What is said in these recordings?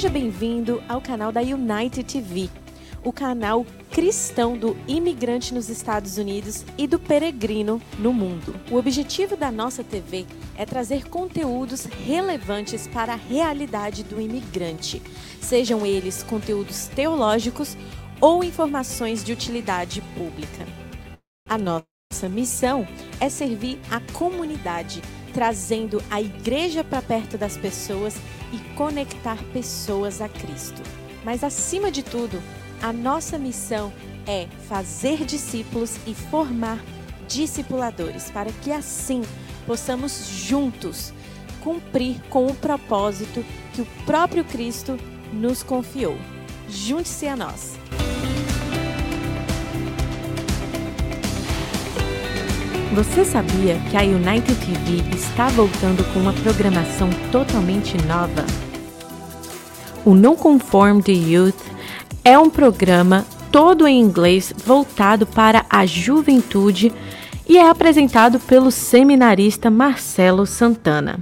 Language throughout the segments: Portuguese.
Seja bem-vindo ao canal da United TV, o canal cristão do imigrante nos Estados Unidos e do peregrino no mundo. O objetivo da nossa TV é trazer conteúdos relevantes para a realidade do imigrante, sejam eles conteúdos teológicos ou informações de utilidade pública. A nossa missão é servir a comunidade, trazendo a igreja para perto das pessoas e conectar pessoas a Cristo. Mas acima de tudo, a nossa missão é fazer discípulos e formar discipuladores, para que assim possamos juntos cumprir com o propósito que o próprio Cristo nos confiou. Junte-se a nós. Você sabia que a United TV está voltando com uma programação totalmente nova? O Non Conformed Youth é um programa todo em inglês voltado para a juventude e é apresentado pelo seminarista Marcelo Santana.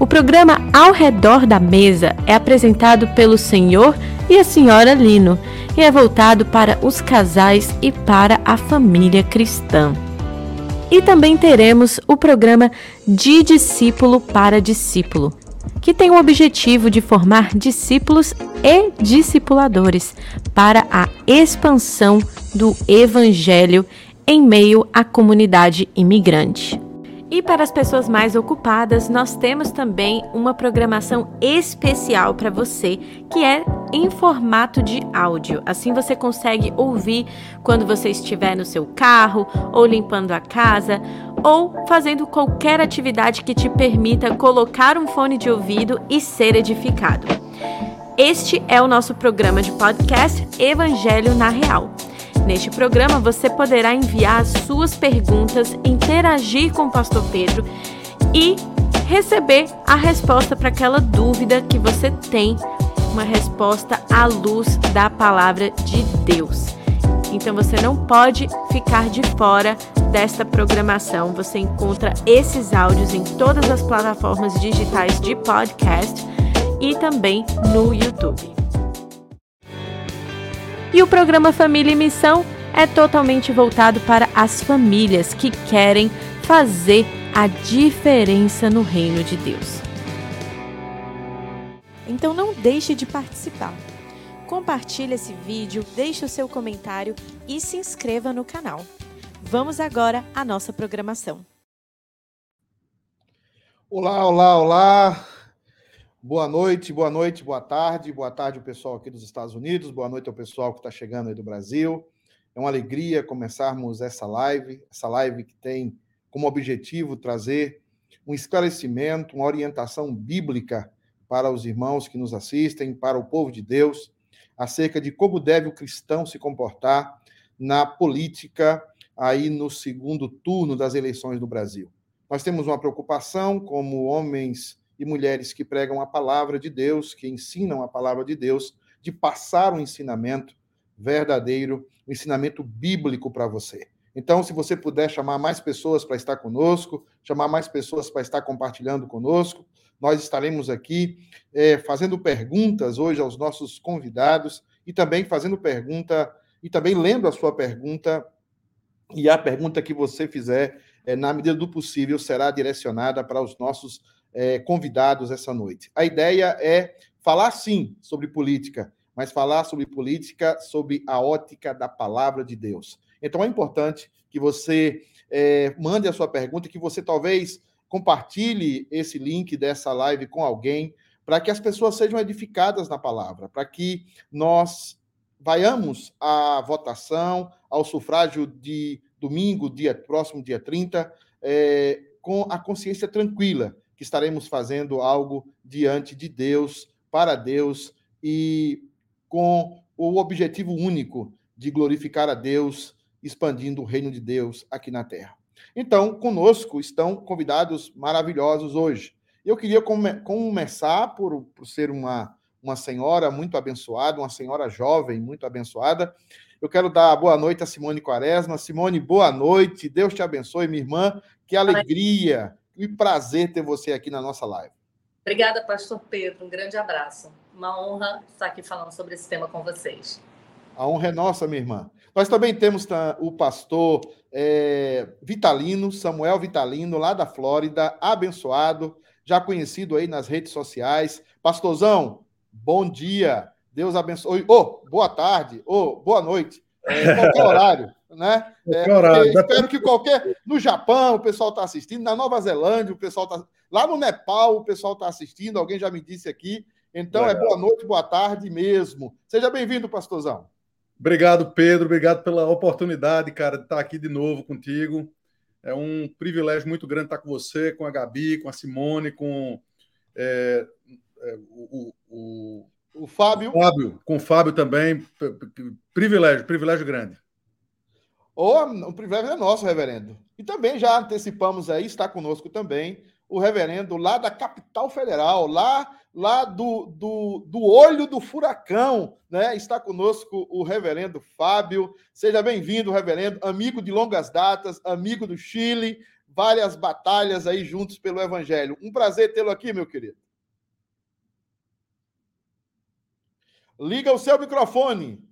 O programa Ao Redor da Mesa é apresentado pelo senhor e a senhora Lino e é voltado para os casais e para a família cristã. E também teremos o programa De Discípulo para Discípulo, que tem o objetivo de formar discípulos e discipuladores para a expansão do Evangelho em meio à comunidade imigrante. E para as pessoas mais ocupadas, nós temos também uma programação especial para você, que é em formato de áudio. Assim você consegue ouvir quando você estiver no seu carro, ou limpando a casa, ou fazendo qualquer atividade que te permita colocar um fone de ouvido e ser edificado. Este é o nosso programa de podcast Evangelho na Real. Neste programa você poderá enviar as suas perguntas, interagir com o pastor Pedro e receber a resposta para aquela dúvida que você tem, uma resposta à luz da palavra de Deus. Então você não pode ficar de fora desta programação. Você encontra esses áudios em todas as plataformas digitais de podcast e também no YouTube. E o programa Família e Missão é totalmente voltado para as famílias que querem fazer a diferença no reino de Deus. Então não deixe de participar. Compartilhe esse vídeo, deixe o seu comentário e se inscreva no canal. Vamos agora à nossa programação. Olá, olá, olá. Boa noite, boa noite, boa tarde, boa tarde ao pessoal aqui dos Estados Unidos, boa noite ao pessoal que está chegando aí do Brasil. É uma alegria começarmos essa live, essa live que tem como objetivo trazer um esclarecimento, uma orientação bíblica para os irmãos que nos assistem, para o povo de Deus, acerca de como deve o cristão se comportar na política aí no segundo turno das eleições do Brasil. Nós temos uma preocupação como homens e mulheres que pregam a palavra de Deus, que ensinam a palavra de Deus, de passar um ensinamento verdadeiro, um ensinamento bíblico para você. Então, se você puder chamar mais pessoas para estar conosco, chamar mais pessoas para estar compartilhando conosco, nós estaremos aqui é, fazendo perguntas hoje aos nossos convidados e também fazendo pergunta e também lendo a sua pergunta e a pergunta que você fizer, é, na medida do possível, será direcionada para os nossos é, convidados essa noite. A ideia é falar, sim, sobre política, mas falar sobre política sob a ótica da palavra de Deus. Então é importante que você é, mande a sua pergunta, que você talvez compartilhe esse link dessa live com alguém, para que as pessoas sejam edificadas na palavra, para que nós vaiamos à votação, ao sufrágio de domingo, dia próximo, dia 30, é, com a consciência tranquila que estaremos fazendo algo diante de Deus, para Deus e com o objetivo único de glorificar a Deus, expandindo o reino de Deus aqui na terra. Então, conosco estão convidados maravilhosos hoje. Eu queria come começar por, por ser uma, uma senhora muito abençoada, uma senhora jovem muito abençoada. Eu quero dar boa noite a Simone Quaresma. Simone, boa noite. Deus te abençoe, minha irmã. Que alegria e prazer ter você aqui na nossa live. Obrigada, pastor Pedro. Um grande abraço. Uma honra estar aqui falando sobre esse tema com vocês. A honra é nossa, minha irmã. Nós também temos o pastor é, Vitalino, Samuel Vitalino, lá da Flórida, abençoado, já conhecido aí nas redes sociais. Pastorzão, bom dia. Deus abençoe. Oh, boa tarde. Oh, boa noite. É, qualquer horário, né? É, horário. Espero que qualquer. No Japão, o pessoal está assistindo. Na Nova Zelândia, o pessoal está. Lá no Nepal, o pessoal está assistindo. Alguém já me disse aqui. Então, é boa noite, boa tarde mesmo. Seja bem-vindo, pastorzão. Obrigado, Pedro. Obrigado pela oportunidade, cara, de estar aqui de novo contigo. É um privilégio muito grande estar com você, com a Gabi, com a Simone, com é, é, o, o, o, Fábio. O Fábio. Com o Fábio também. Privilégio, privilégio grande. Oh, o privilégio é nosso, reverendo. E também já antecipamos aí, está conosco também o reverendo lá da capital federal, lá lá do, do, do olho do furacão, né? Está conosco o reverendo Fábio. Seja bem-vindo, reverendo, amigo de longas datas, amigo do Chile, várias batalhas aí juntos pelo Evangelho. Um prazer tê-lo aqui, meu querido. Liga o seu microfone.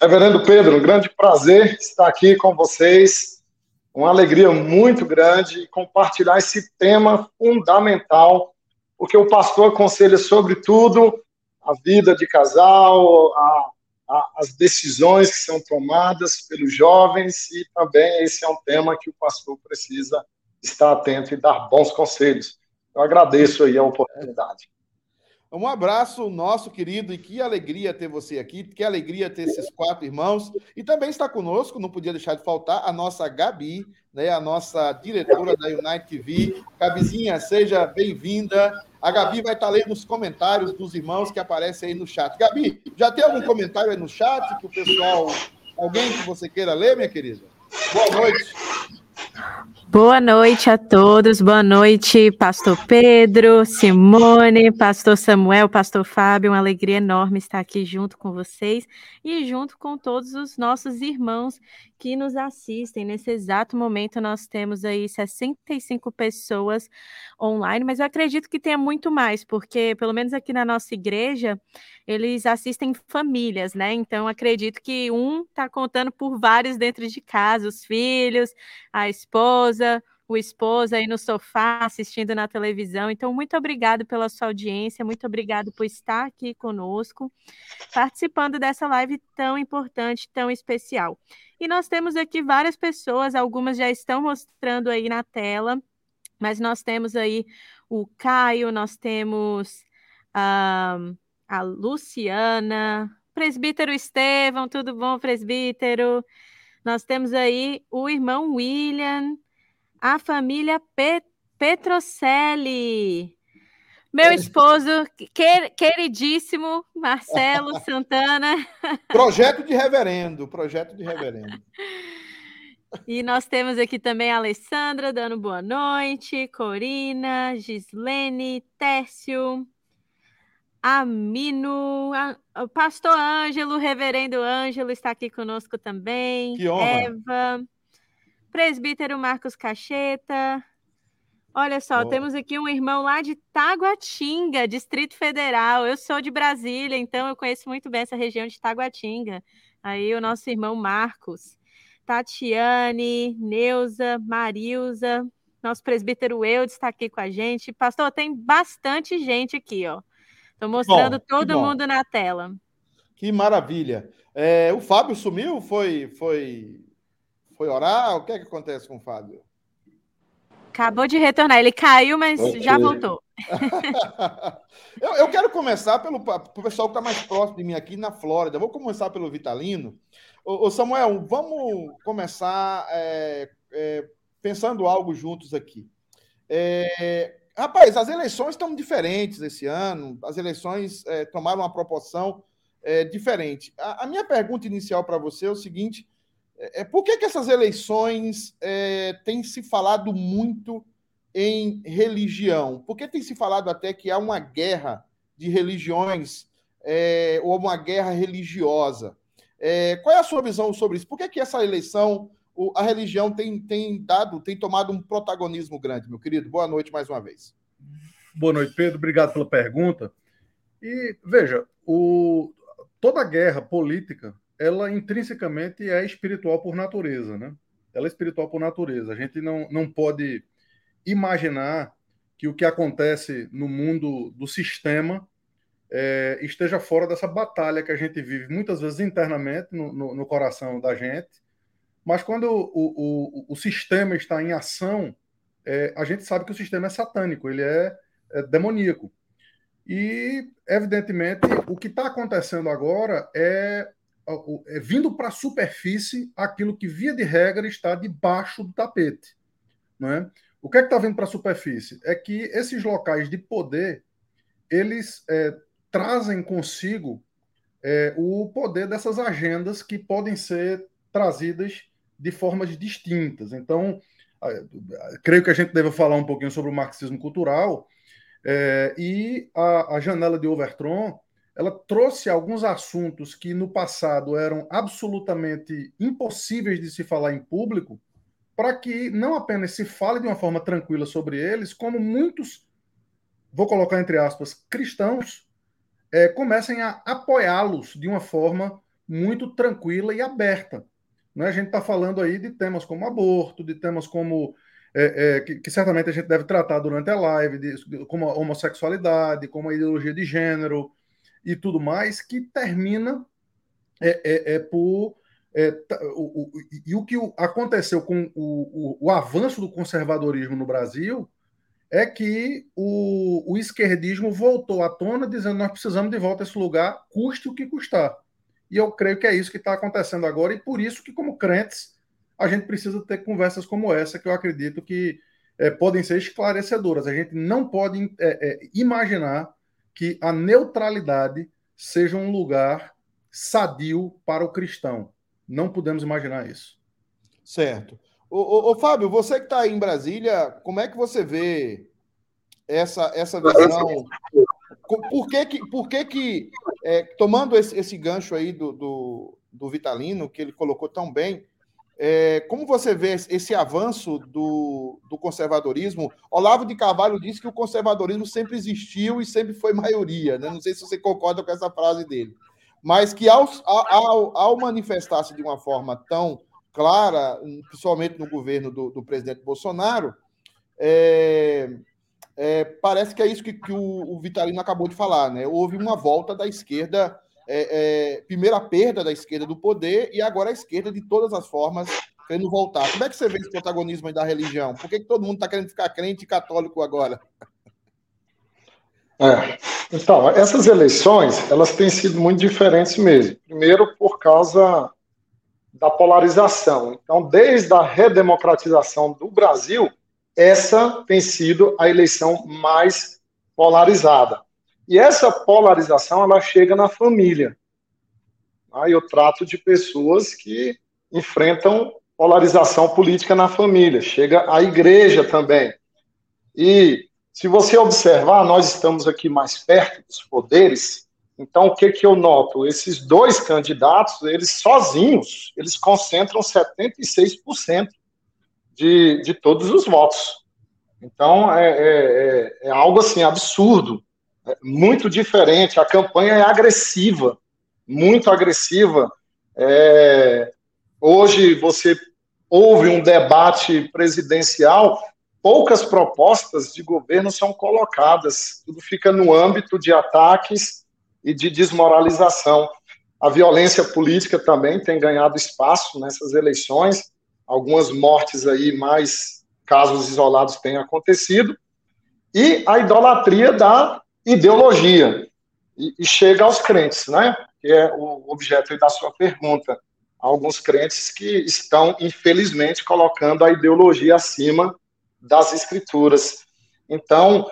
Reverendo Pedro, um grande prazer estar aqui com vocês uma alegria muito grande compartilhar esse tema fundamental, porque o pastor aconselha sobretudo a vida de casal, a, a, as decisões que são tomadas pelos jovens e também esse é um tema que o pastor precisa estar atento e dar bons conselhos. Eu agradeço aí a oportunidade. Um abraço nosso querido e que alegria ter você aqui, que alegria ter esses quatro irmãos. E também está conosco, não podia deixar de faltar, a nossa Gabi, né, a nossa diretora da Unite TV. Gabizinha, seja bem-vinda. A Gabi vai estar lendo os comentários dos irmãos que aparecem aí no chat. Gabi, já tem algum comentário aí no chat que o pessoal. Alguém que você queira ler, minha querida? Boa noite. Boa noite a todos, boa noite, Pastor Pedro, Simone, Pastor Samuel, Pastor Fábio, uma alegria enorme estar aqui junto com vocês e junto com todos os nossos irmãos que nos assistem. Nesse exato momento, nós temos aí 65 pessoas online, mas eu acredito que tenha muito mais, porque pelo menos aqui na nossa igreja, eles assistem famílias, né? Então, acredito que um está contando por vários dentro de casa, os filhos, a esposa, o esposo aí no sofá assistindo na televisão. Então, muito obrigado pela sua audiência, muito obrigado por estar aqui conosco, participando dessa live tão importante, tão especial. E nós temos aqui várias pessoas, algumas já estão mostrando aí na tela, mas nós temos aí o Caio, nós temos a, a Luciana, presbítero Estevão, tudo bom, presbítero? Nós temos aí o irmão William, a família Pet Petrocelli. Meu esposo, quer, queridíssimo Marcelo Santana. Projeto de reverendo, projeto de reverendo. E nós temos aqui também a Alessandra dando boa noite, Corina, Gislene, Tércio, Amino, a, o pastor Ângelo, reverendo Ângelo está aqui conosco também. Que honra. Eva, presbítero Marcos Cacheta, Olha só, oh. temos aqui um irmão lá de Taguatinga, Distrito Federal. Eu sou de Brasília, então eu conheço muito bem essa região de Taguatinga. Aí o nosso irmão Marcos, Tatiane, Neuza, Marilza, nosso presbítero Eudes está aqui com a gente. Pastor, tem bastante gente aqui, ó. Estou mostrando bom, todo mundo na tela. Que maravilha. É, o Fábio sumiu? Foi, foi, foi orar? O que é que acontece com o Fábio? Acabou de retornar. Ele caiu, mas okay. já voltou. eu, eu, quero começar pelo pessoal que está mais próximo de mim aqui na Flórida. Vou começar pelo Vitalino. Ô, ô Samuel, vamos começar é, é, pensando algo juntos aqui. É, rapaz, as eleições estão diferentes esse ano. As eleições é, tomaram uma proporção é, diferente. A, a minha pergunta inicial para você é o seguinte é, por que, que essas eleições é, têm se falado muito em religião? Por que tem se falado até que há uma guerra de religiões é, ou uma guerra religiosa? É, qual é a sua visão sobre isso? Por que, que essa eleição o, a religião tem, tem dado, tem tomado um protagonismo grande, meu querido. Boa noite mais uma vez. Boa noite, Pedro. Obrigado pela pergunta. E veja, o, toda guerra política, ela intrinsecamente é espiritual por natureza, né? Ela é espiritual por natureza. A gente não, não pode imaginar que o que acontece no mundo do sistema é, esteja fora dessa batalha que a gente vive muitas vezes internamente no, no, no coração da gente, mas quando o, o, o sistema está em ação, é, a gente sabe que o sistema é satânico, ele é, é demoníaco. E, evidentemente, o que está acontecendo agora é, é vindo para a superfície aquilo que, via de regra, está debaixo do tapete. Não é? O que é que está vindo para a superfície? É que esses locais de poder eles é, trazem consigo é, o poder dessas agendas que podem ser trazidas de formas distintas. Então, creio que a gente deve falar um pouquinho sobre o marxismo cultural é, e a, a janela de Overtron ela trouxe alguns assuntos que no passado eram absolutamente impossíveis de se falar em público para que não apenas se fale de uma forma tranquila sobre eles, como muitos, vou colocar entre aspas, cristãos, é, comecem a apoiá-los de uma forma muito tranquila e aberta. Né? A gente está falando aí de temas como aborto, de temas como. É, é, que, que, certamente a gente deve tratar durante a live, de, como a homossexualidade, como a ideologia de gênero e tudo mais, que termina é, é, é por é, o, o, e o que aconteceu com o, o, avanço do conservadorismo no Brasil é que o, esquerdismo voltou à tona dizendo nós precisamos de volta a esse lugar, custe o que custar. E eu creio que é isso que está acontecendo agora, e por isso que, como crentes, a gente precisa ter conversas como essa, que eu acredito que é, podem ser esclarecedoras. A gente não pode é, é, imaginar que a neutralidade seja um lugar sadio para o cristão. Não podemos imaginar isso. Certo. Ô, ô, ô Fábio, você que está aí em Brasília, como é que você vê essa, essa visão? Por que que, por que, que é, tomando esse, esse, gancho aí do, do, do, Vitalino, que ele colocou tão bem, é, como você vê esse avanço do, do conservadorismo? Olavo de Carvalho disse que o conservadorismo sempre existiu e sempre foi maioria. Né? Não sei se você concorda com essa frase dele mas que ao, ao, ao manifestar-se de uma forma tão clara, principalmente no governo do, do presidente Bolsonaro, é, é, parece que é isso que, que o, o, Vitalino acabou de falar, né? Houve uma volta da esquerda, é, é primeiro a perda da esquerda do poder e agora a esquerda de todas as formas querendo voltar. Como é que você vê esse protagonismo da religião? Por que, que todo mundo está querendo ficar crente e católico agora? É. Então, essas eleições, elas têm sido muito diferentes mesmo. Primeiro, por causa da polarização. Então, desde a redemocratização do Brasil, essa tem sido a eleição mais polarizada. E essa polarização, ela chega na família. Aí eu trato de pessoas que enfrentam polarização política na família. Chega a igreja também. E se você observar, nós estamos aqui mais perto dos poderes, então o que, que eu noto? Esses dois candidatos, eles sozinhos, eles concentram 76% de, de todos os votos. Então é, é, é, é algo assim absurdo, muito diferente. A campanha é agressiva, muito agressiva. É, hoje você houve um debate presidencial poucas propostas de governo são colocadas, tudo fica no âmbito de ataques e de desmoralização. A violência política também tem ganhado espaço nessas eleições, algumas mortes aí, mais casos isolados têm acontecido, e a idolatria da ideologia, e, e chega aos crentes, né? Que é o objeto da sua pergunta. Alguns crentes que estão, infelizmente, colocando a ideologia acima das escrituras. Então,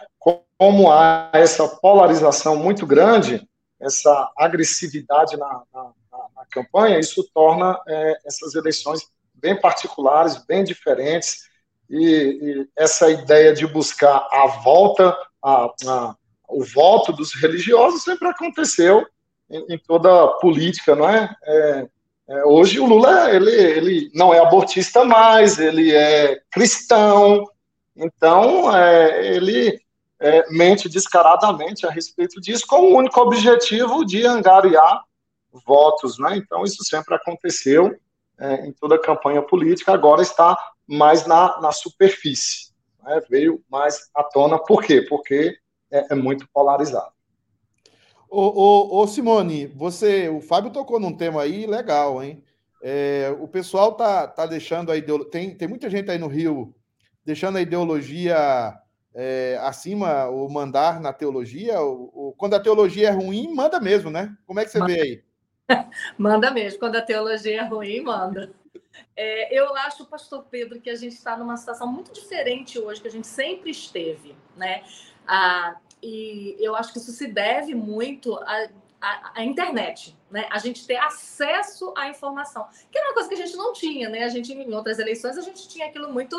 como há essa polarização muito grande, essa agressividade na, na, na campanha, isso torna é, essas eleições bem particulares, bem diferentes, e, e essa ideia de buscar a volta, a, a, o voto dos religiosos sempre aconteceu em, em toda política, não é? é É, hoje o Lula ele, ele não é abortista mais, ele é cristão, então é, ele é, mente descaradamente a respeito disso, com o único objetivo de angariar votos, né? Então isso sempre aconteceu é, em toda a campanha política, agora está mais na, na superfície, né? veio mais à tona. Por quê? Porque é, é muito polarizado. Ô, ô, ô, Simone, você, o Fábio tocou num tema aí legal, hein? É, o pessoal tá, tá deixando a ideologia. Tem, tem muita gente aí no Rio deixando a ideologia é, acima, o mandar na teologia. O, o, quando a teologia é ruim, manda mesmo, né? Como é que você manda. vê aí? manda mesmo. Quando a teologia é ruim, manda. É, eu acho, pastor Pedro, que a gente está numa situação muito diferente hoje que a gente sempre esteve, né? Ah, e eu acho que isso se deve muito à, internet, né? A gente ter acesso à informação, que era uma coisa que a gente não tinha, né? A gente, em outras eleições, a gente tinha aquilo muito.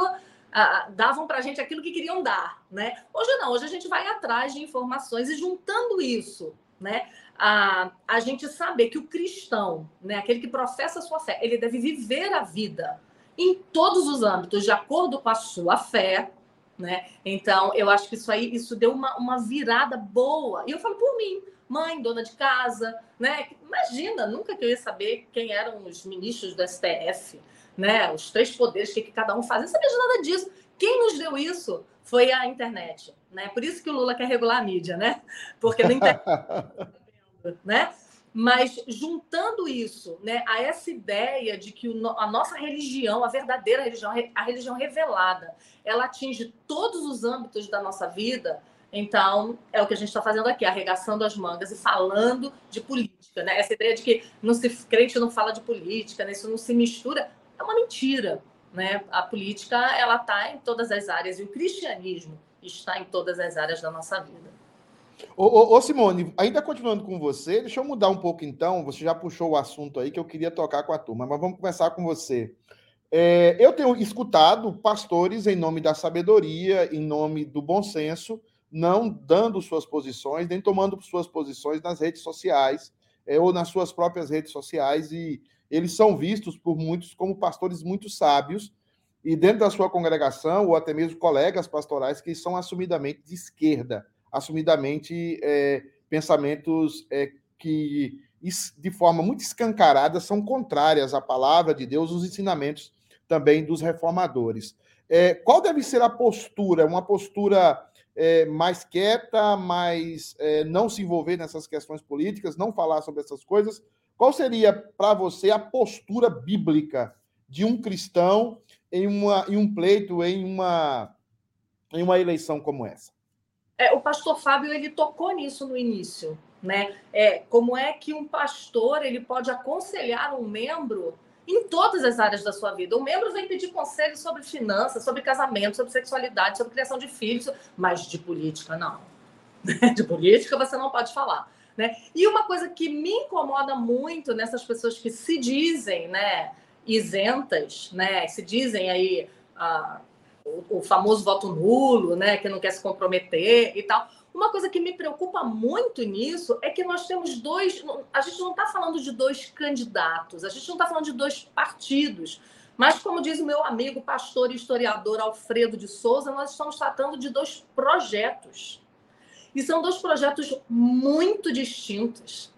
Ah, davam para a gente aquilo que queriam dar, né? Hoje não, hoje a gente vai atrás de informações e juntando isso, né? A, a gente saber que o cristão, né, aquele que professa a sua fé, ele deve viver a vida em todos os âmbitos, de acordo com a sua fé, né? Então, eu acho que isso aí, isso deu uma, uma virada boa. E eu falo por mim, mãe, dona de casa, né? Imagina, nunca que eu ia saber quem eram os ministros do STF, né? Os três poderes, o que, que cada um faz. Eu não sabia de nada disso. Quem nos deu isso foi a internet, né? Por isso que o Lula quer regular a mídia, né? Porque na internet, né? Mas juntando isso né, a essa ideia de que a nossa religião, a verdadeira religião, a religião revelada, ela atinge todos os âmbitos da nossa vida, então é o que a gente está fazendo aqui, arregaçando as mangas e falando de política. Né? Essa ideia de que não se, crente não fala de política, né? isso não se mistura, é uma mentira. Né? A política ela está em todas as áreas e o cristianismo está em todas as áreas da nossa vida. Ô, ô, ô, Simone, ainda continuando com você, deixa eu mudar um pouco então. Você já puxou o assunto aí que eu queria tocar com a turma, mas vamos começar com você. É, eu tenho escutado pastores em nome da sabedoria, em nome do bom senso, não dando suas posições, nem tomando suas posições nas redes sociais é, ou nas suas próprias redes sociais, e eles são vistos por muitos como pastores muito sábios, e dentro da sua congregação, ou até mesmo colegas pastorais que são assumidamente de esquerda assumidamente é, pensamentos é, que, de forma muito escancarada, são contrárias à palavra de Deus, os ensinamentos também dos reformadores. É, qual deve ser a postura? Uma postura é, mais quieta, mais é, não se envolver nessas questões políticas, não falar sobre essas coisas? Qual seria para você a postura bíblica de um cristão em, uma, em um pleito, em uma, em uma eleição como essa? É, o pastor Fábio ele tocou nisso no início, né? É, como é que um pastor ele pode aconselhar um membro em todas as áreas da sua vida. O membro vem pedir conselho sobre finanças, sobre casamento, sobre sexualidade, sobre criação de filhos, mas de política não. De política você não pode falar. Né? E uma coisa que me incomoda muito nessas pessoas que se dizem né, isentas, né, se dizem aí ah, o, famoso voto nulo, né, que não quer se comprometer e tal. Uma coisa que me preocupa muito nisso é que nós temos dois. A gente não está falando de dois candidatos, a gente não está falando de dois partidos. Mas, como diz o meu amigo pastor e historiador Alfredo de Souza, nós estamos tratando de dois projetos. E são dois projetos muito distintos.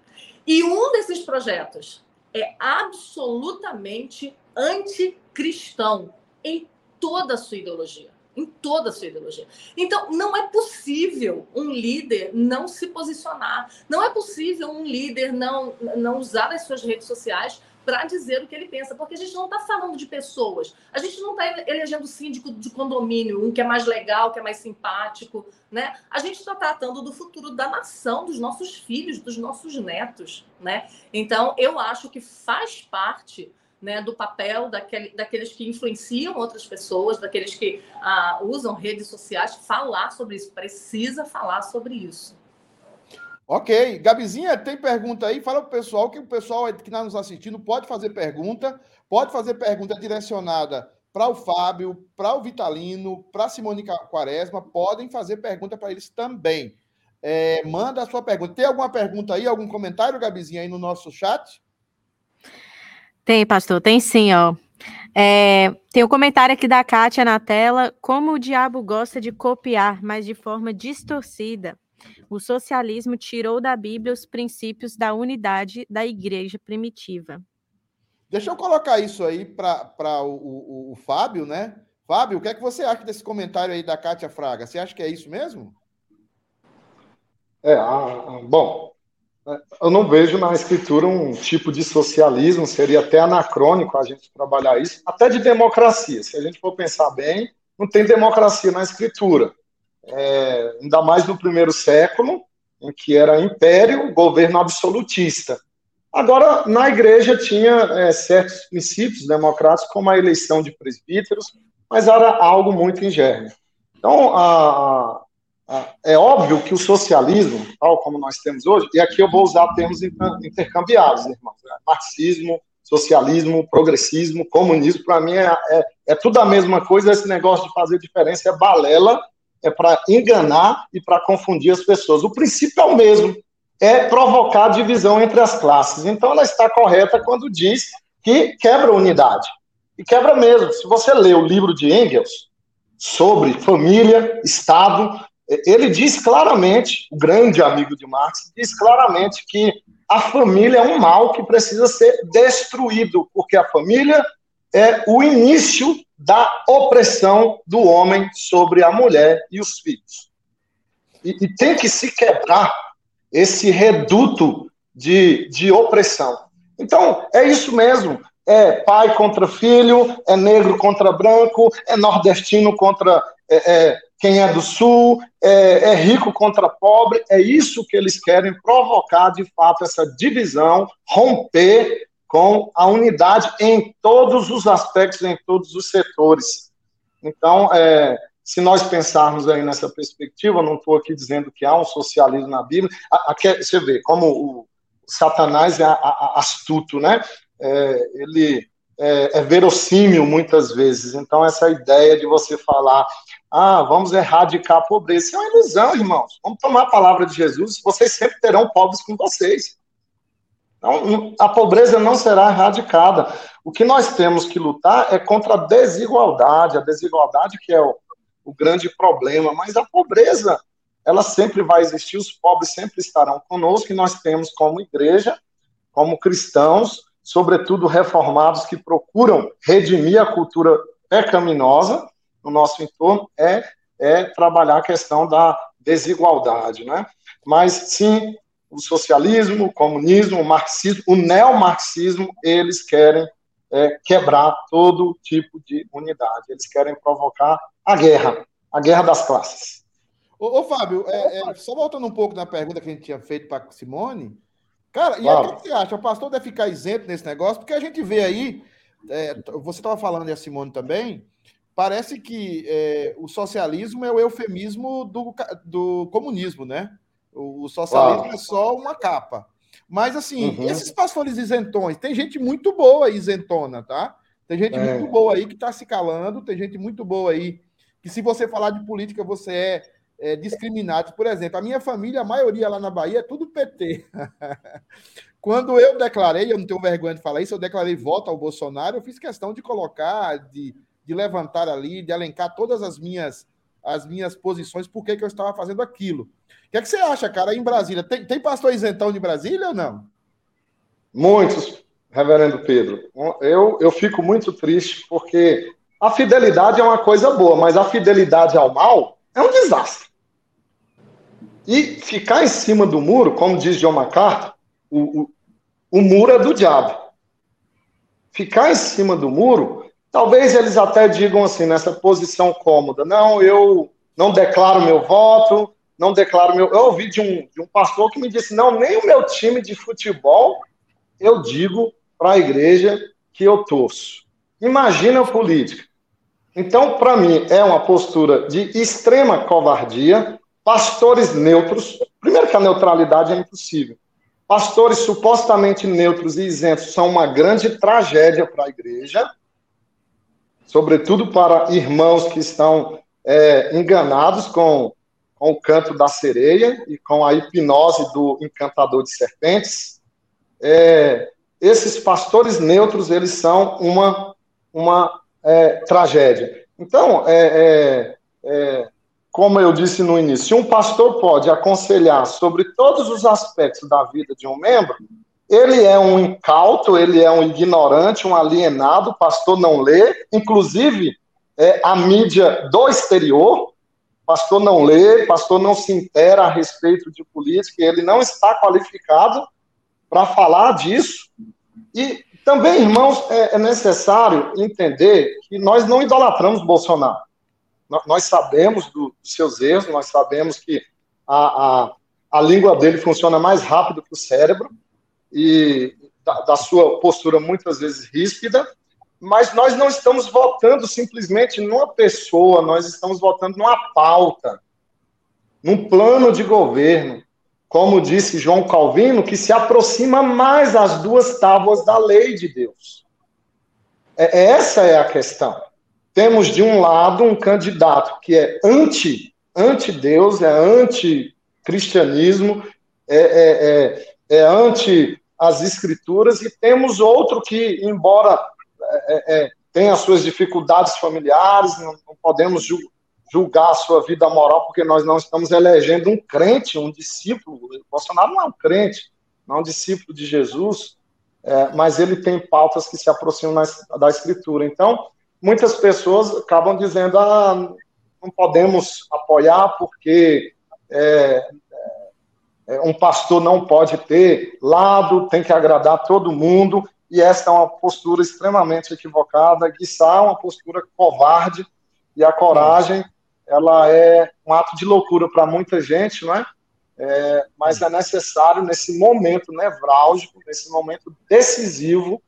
E um desses projetos é absolutamente anticristão em toda a sua ideologia. Em toda a sua ideologia. Então, não é possível um líder não se posicionar. Não é possível um líder não, não usar as suas redes sociais para dizer o que ele pensa, porque a gente não está falando de pessoas, a gente não está elegendo síndico de condomínio, um que é mais legal, que é mais simpático, né? A gente está tratando do futuro da nação, dos nossos filhos, dos nossos netos, né? Então, eu acho que faz parte né, do papel daquele, daqueles que influenciam outras pessoas, daqueles que ah, usam redes sociais, falar sobre isso. Precisa falar sobre isso. Ok. Gabizinha, tem pergunta aí? Fala para o pessoal que o pessoal que está nos assistindo pode fazer pergunta, pode fazer pergunta direcionada para o Fábio, para o Vitalino, para Simone Quaresma, podem fazer pergunta para eles também. É, manda a sua pergunta. Tem alguma pergunta aí, algum comentário, Gabizinha, aí no nosso chat? Tem, pastor, tem sim, ó. É, tem um comentário aqui da Kátia na tela. Como o diabo gosta de copiar, mas de forma distorcida. O socialismo tirou da Bíblia os princípios da unidade da igreja primitiva. Deixa eu colocar isso aí para o, o, o, Fábio, né? Fábio, o que é que você acha desse comentário aí da Kátia Fraga? Você acha que é isso mesmo? É, ah, bom, eu não vejo na escritura um tipo de socialismo, seria até anacrônico a gente trabalhar isso, até de democracia. Se a gente for pensar bem, não tem democracia na escritura. É, ainda mais no primeiro século, em que era império, governo absolutista. Agora, na igreja tinha é, certos princípios democráticos, como a eleição de presbíteros, mas era algo muito ingênuo. Então, a, é óbvio que o socialismo, tal como nós temos hoje, e aqui eu vou usar termos intercambiados, irmãos, né? marxismo, socialismo, progressismo, comunismo, para mim é, é, é, tudo a mesma coisa, esse negócio de fazer diferença é balela, é para enganar e para confundir as pessoas. O princípio é o mesmo, é provocar divisão entre as classes. Então ela está correta quando diz que quebra a unidade. E quebra mesmo. Se você lê o livro de Engels sobre família, Estado, ele diz claramente, o grande amigo de Marx, diz claramente que a família é um mal que precisa ser destruído, porque a família é o início da opressão do homem sobre a mulher e os filhos. E, e tem que se quebrar esse reduto de, de opressão. Então, é isso mesmo. É pai contra filho, é negro contra branco, é nordestino contra é, é, quem é do sul, é, é, rico contra pobre, é isso que eles querem provocar, de fato, essa divisão, romper com a unidade em todos os aspectos, em todos os setores. Então, é, se nós pensarmos aí nessa perspectiva, não estou aqui dizendo que há um socialismo na Bíblia, aqui, você vê como o Satanás é astuto, né? É, ele é, é verossímil muitas vezes. Então, essa ideia de você falar ah, vamos erradicar a pobreza. Isso é uma ilusão, irmãos. Vamos tomar a palavra de Jesus. Vocês sempre terão pobres com vocês. Então, a pobreza não será erradicada. O que nós temos que lutar é contra a desigualdade, a desigualdade que é o, o grande problema. Mas a pobreza, ela sempre vai existir, os pobres sempre estarão conosco, e nós temos como igreja, como cristãos, sobretudo reformados que procuram redimir a cultura pecaminosa, no nosso entorno é, é trabalhar a questão da desigualdade, né? Mas sim, o socialismo, o comunismo, o marxismo, o neomarxismo, eles querem é, quebrar todo tipo de unidade. Eles querem provocar a guerra, a guerra das classes. Ô, ô Fábio, é, é, só voltando um pouco na pergunta que a gente tinha feito para Simone, cara, e aí, o que você acha? O pastor deve ficar isento nesse negócio? Porque a gente vê aí, é, você estava falando e a Simone também, parece que é, o socialismo é o eufemismo do, do comunismo, né? O, o socialismo é só uma capa. Mas, assim, uhum. esses pastores isentões, tem gente muito boa isentona, tá? Tem gente é. muito boa aí que está se calando, tem gente muito boa aí que, se você falar de política, você é, é discriminado. Por exemplo, a minha família, a maioria lá na Bahia, é tudo PT. Quando eu declarei, eu não tenho vergonha de falar isso, eu declarei voto ao Bolsonaro, eu fiz questão de colocar, de de levantar ali, de elencar todas as minhas as minhas posições, por que, que eu estava fazendo aquilo. O que, é que você acha, cara, em Brasília? Tem, tem pastor isentão de Brasília ou não? Muitos, reverendo Pedro. Eu, eu fico muito triste porque a fidelidade é uma coisa boa, mas a fidelidade ao mal é um desastre. E ficar em cima do muro, como diz John MacArthur, o, o, o muro é do diabo. Ficar em cima do muro Talvez eles até digam assim, nessa posição cômoda, não, eu não declaro meu voto, não declaro meu. Eu ouvi de um, de um pastor que me disse: não, nem o meu time de futebol eu digo para a igreja que eu torço. Imagina a política. Então, para mim, é uma postura de extrema covardia. Pastores neutros. Primeiro, que a neutralidade é impossível. Pastores supostamente neutros e isentos são uma grande tragédia para a igreja sobretudo para irmãos que estão é, enganados com, com o canto da sereia e com a hipnose do encantador de serpentes. É, esses pastores neutros, eles são uma, uma é, tragédia. Então, é, é, é como eu disse no início, um pastor pode aconselhar sobre todos os aspectos da vida de um membro, ele é um incauto, ele é um ignorante, um alienado, pastor não lê, inclusive é, a mídia do exterior, pastor não lê, pastor não se intera a respeito de política, ele não está qualificado para falar disso. E também, irmãos, é, é necessário entender que nós não idolatramos Bolsonaro. Nós sabemos dos seus erros, nós sabemos que a, a, a língua dele funciona mais rápido que o cérebro, e da, da sua postura muitas vezes ríspida, mas nós não estamos votando simplesmente numa pessoa, nós estamos votando numa pauta, num plano de governo, como disse João Calvino, que se aproxima mais às duas tábuas da lei de Deus. É, essa é a questão. Temos de um lado um candidato que é anti, anti Deus, é anti cristianismo, é, é, é é, ante as escrituras, e temos outro que, embora é, é, é tenha suas dificuldades familiares, não, não podemos julgar a sua vida moral, porque nós não estamos elegendo um crente, um discípulo. O Bolsonaro não é um crente, não é um discípulo de Jesus, é, mas ele tem pautas que se aproximam na, da Escritura. Então, muitas pessoas acabam dizendo: ah, não podemos apoiar porque é, um pastor não pode ter lado, tem que agradar todo mundo, e essa é uma postura extremamente equivocada, é uma postura covarde, e a coragem, ela é um ato de loucura para muita gente, não é? é? Mas é necessário, nesse momento nevrálgico, nesse momento decisivo,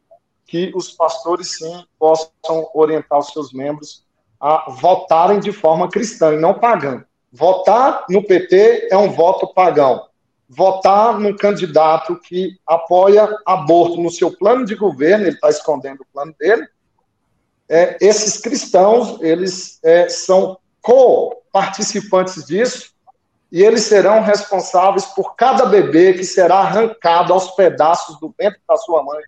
que os pastores, sim, possam orientar os seus membros a votarem de forma cristã e não pagã. Votar no PT é um voto pagão votar num candidato que apoia aborto no seu plano de governo, ele está escondendo o plano dele, é, esses cristãos, eles é, são co-participantes disso, e eles serão responsáveis por cada bebê que será arrancado aos pedaços do ventre da sua mãe.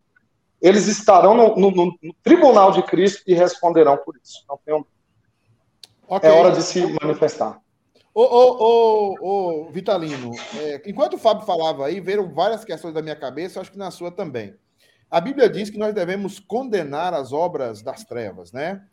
Eles estarão no, no, no tribunal de Cristo e responderão por isso. Não tenham... okay. É hora de se manifestar. Ô, ô, ô, ô Vitalino, é, enquanto o Fábio falava aí, veio várias questões da minha cabeça, acho que na sua também. A Bíblia diz que nós devemos condenar as obras das trevas, né?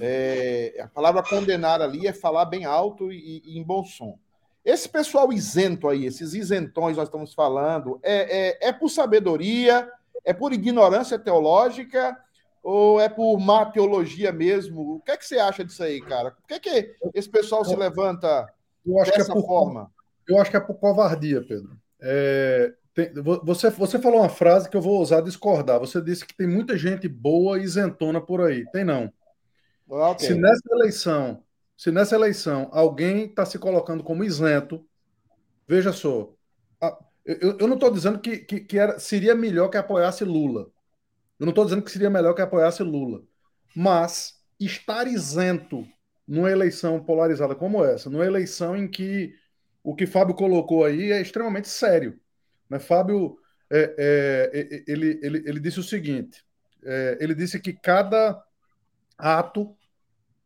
É, a palavra condenar ali é falar bem alto e, e, em bom som. Esse pessoal isento aí, esses isentões nós estamos falando, é, é, é por sabedoria, é por ignorância teológica ou é por má teologia mesmo? O que é que você acha disso aí, cara? Por que, que esse pessoal se levanta eu acho dessa que é por, forma? Eu acho que é por covardia, Pedro. É, tem, você, você falou uma frase que eu vou usar discordar. Você disse que tem muita gente boa e isentona por aí. Tem não. Ah, okay. Se nessa eleição, se nessa eleição alguém está se colocando como isento, veja só. Eu, eu não estou dizendo que, que, que era, seria melhor que apoiasse Lula. Eu não estou dizendo que seria melhor que apoiasse Lula. Mas estar isento numa eleição polarizada como essa, numa eleição em que o que Fábio colocou aí é extremamente sério. Né? Fábio é, é, ele, ele, ele disse o seguinte: é, ele disse que cada ato,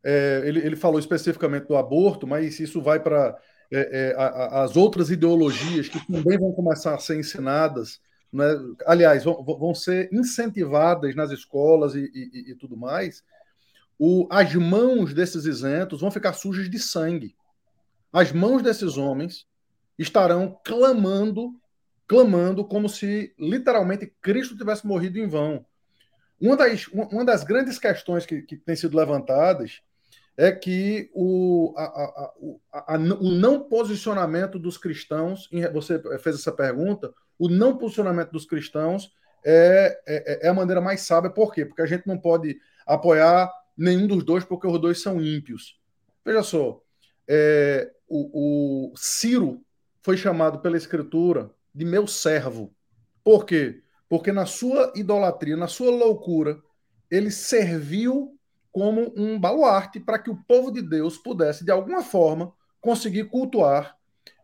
é, ele, ele falou especificamente do aborto, mas isso vai para é, é, as outras ideologias que também vão começar a ser ensinadas. Né? Aliás, vão, vão ser incentivadas nas escolas e, e, e tudo mais o, as mãos desses isentos vão ficar sujas de sangue. As mãos desses homens estarão clamando, clamando como se literalmente Cristo tivesse morrido em vão. Uma das, uma das grandes questões que, que tem sido levantadas é que o, a, a, a, o não posicionamento dos cristãos, você fez essa pergunta, o não posicionamento dos cristãos é, é, é a maneira mais sábia, por quê? Porque a gente não pode apoiar nenhum dos dois, porque os dois são ímpios. Veja só, é, o, o Ciro foi chamado pela Escritura de meu servo. Por quê? Porque na sua idolatria, na sua loucura, ele serviu como um baluarte para que o povo de Deus pudesse, de alguma forma, conseguir cultuar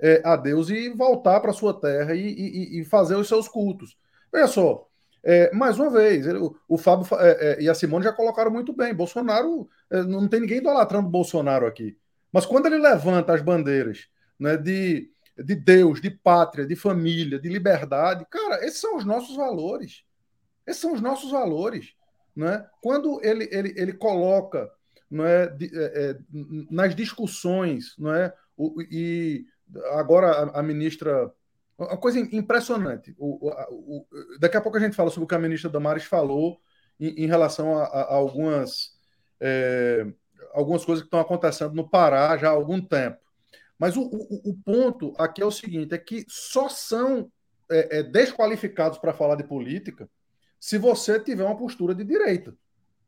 é, a Deus e voltar para sua terra e, e, e, fazer os seus cultos. Veja só, É, mais uma vez, o, o, Fábio é, é, e a Simone já colocaram muito bem. Bolsonaro, é, não tem ninguém idolatrando Bolsonaro aqui. Mas quando ele levanta as bandeiras né, de, de Deus, de pátria, de família, de liberdade, cara, esses são os nossos valores. Esses são os nossos valores. Né? Quando ele, ele, ele coloca não é, de, é, é nas discussões, não é, o, e agora a, a, ministra. Uma coisa impressionante. O, o, daqui a pouco a gente fala sobre o que a ministra Damares falou em, em relação a, a algumas, é, algumas coisas que estão acontecendo no Pará já há algum tempo. Mas o, o, o ponto aqui é o seguinte: é que só são é, é, desqualificados para falar de política se você tiver uma postura de direita.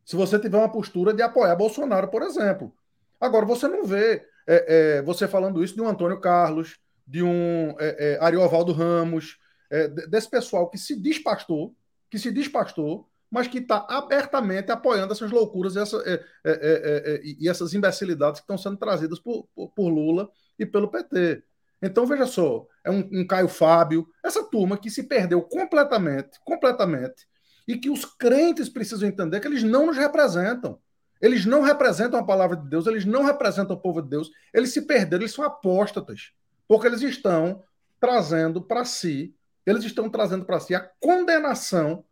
Se você tiver uma postura de apoiar Bolsonaro, por exemplo. Agora, você não vê é, é, você falando isso de um Antônio Carlos, de um é, é Ariovaldo Ramos, é, desse pessoal que se diz pastor, que se diz pastor, mas que está abertamente apoiando essas loucuras e, essa, é, e, essas imbecilidades que estão sendo trazidas por, por, por, Lula e pelo PT. Então, veja só, é um, um Caio Fábio, essa turma que se perdeu completamente, completamente, e que os crentes precisam entender que eles não nos representam. Eles não representam a palavra de Deus, eles não representam o povo de Deus, eles se perderam, eles são apóstatas, porque eles estão trazendo para si, eles estão trazendo para si a condenação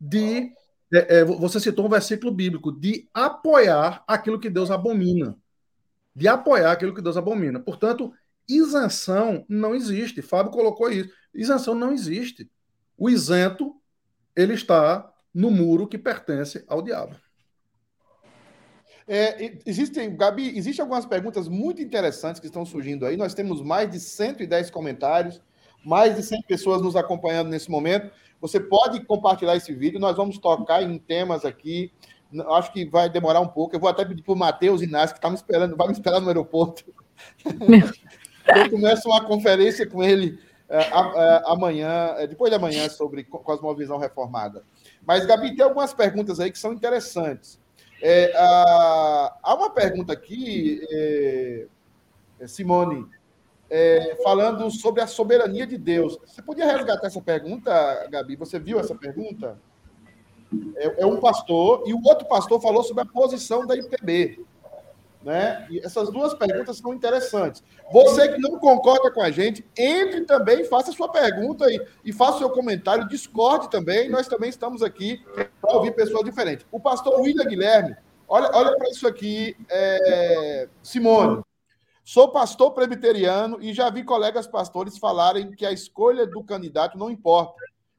de. É, é, você citou um versículo bíblico, de apoiar aquilo que Deus abomina. De apoiar aquilo que Deus abomina. Portanto, isenção não existe. Fábio colocou isso. Isenção não existe. O isento, ele está no muro que pertence ao diabo. É, existem, Gabi, existem algumas perguntas muito interessantes que estão surgindo aí. Nós temos mais de 110 comentários, mais de 100 pessoas nos acompanhando nesse momento. Você pode compartilhar esse vídeo, nós vamos tocar em temas aqui. Acho que vai demorar um pouco. Eu vou até pedir para o Matheus Inácio, que está me esperando, vai me esperar no aeroporto. Eu começo uma conferência com ele é, é, amanhã, é, depois de amanhã, sobre cosmovisão reformada. Mas, Gabi, tem algumas perguntas aí que são interessantes. É, a, há uma pergunta aqui, é, é, Simone, é, falando sobre a soberania de Deus. Você podia resgatar essa pergunta, Gabi? Você viu essa pergunta? É, é, um pastor, e o outro pastor falou sobre a posição da IPB. Né? E essas duas perguntas são interessantes. Você que não concorda com a gente, entre também, faça sua pergunta e, e faça seu comentário, discorde também. Nós também estamos aqui para ouvir pessoas diferentes. O pastor William Guilherme, olha, olha para isso aqui, é, Simone. Sou pastor presbiteriano e já vi colegas pastores falarem que a escolha do candidato não importa,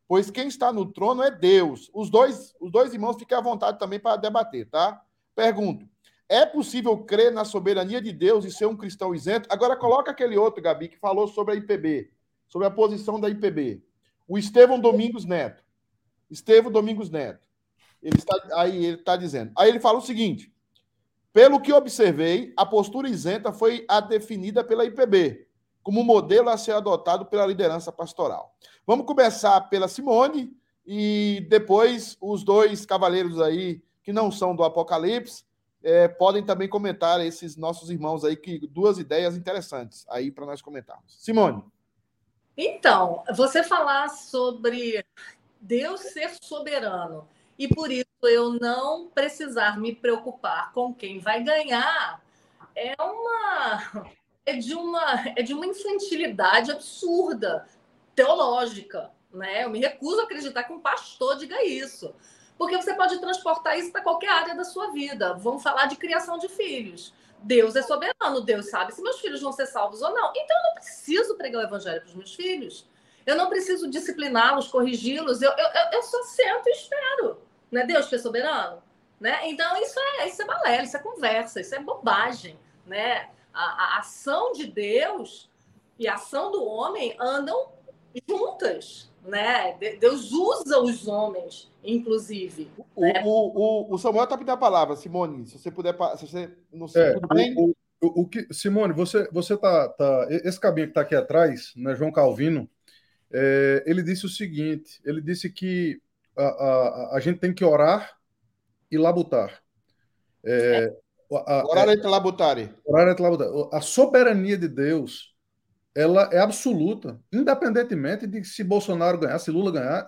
pois quem está no trono é Deus. Os dois, os dois irmãos fiquem à vontade também para debater, tá? Pergunto: é possível crer na soberania de Deus e ser um cristão isento? Agora coloca aquele outro, Gabi, que falou sobre a IPB, sobre a posição da IPB. O Estevão Domingos Neto. Estevão Domingos Neto. Ele está, aí ele está dizendo. Aí ele fala o seguinte: pelo que observei, a postura isenta foi a definida pela IPB, como modelo a ser adotado pela liderança pastoral. Vamos começar pela Simone e depois os dois cavaleiros aí que não são do Apocalipse é, podem também comentar esses nossos irmãos aí, que duas ideias interessantes aí para nós comentarmos. Simone. Então, você falar sobre Deus ser soberano e por isso eu não precisar me preocupar com quem vai ganhar é uma é de uma é de uma infantilidade absurda teológica, né? Eu me recuso a acreditar que um pastor diga isso. Porque você pode transportar isso para qualquer área da sua vida. Vamos falar de criação de filhos. Deus é soberano, Deus sabe se meus filhos vão ser salvos ou não. Então eu não preciso pregar o evangelho para os meus filhos. Eu não preciso discipliná-los, corrigi-los. Eu, eu, eu só sento e espero. Não é Deus que é soberano? Né? Então isso é, isso é balela, isso é conversa, isso é bobagem. Né? A, a ação de Deus e a ação do homem andam juntas né? Deus usa os homens, inclusive. O, né? o, o, o Samuel está pedindo a palavra, Simone. Se você puder, se você não sei, é, bem. O, o, o, que, Simone, você você tá, tá esse cabinho que está aqui atrás, né, João Calvino, é, ele disse o seguinte: ele disse que a, a, a gente tem que orar e labutar. É, a, orar e labutar. Orar e labutar. A soberania de Deus ela é absoluta, independentemente de se Bolsonaro ganhar, se Lula ganhar.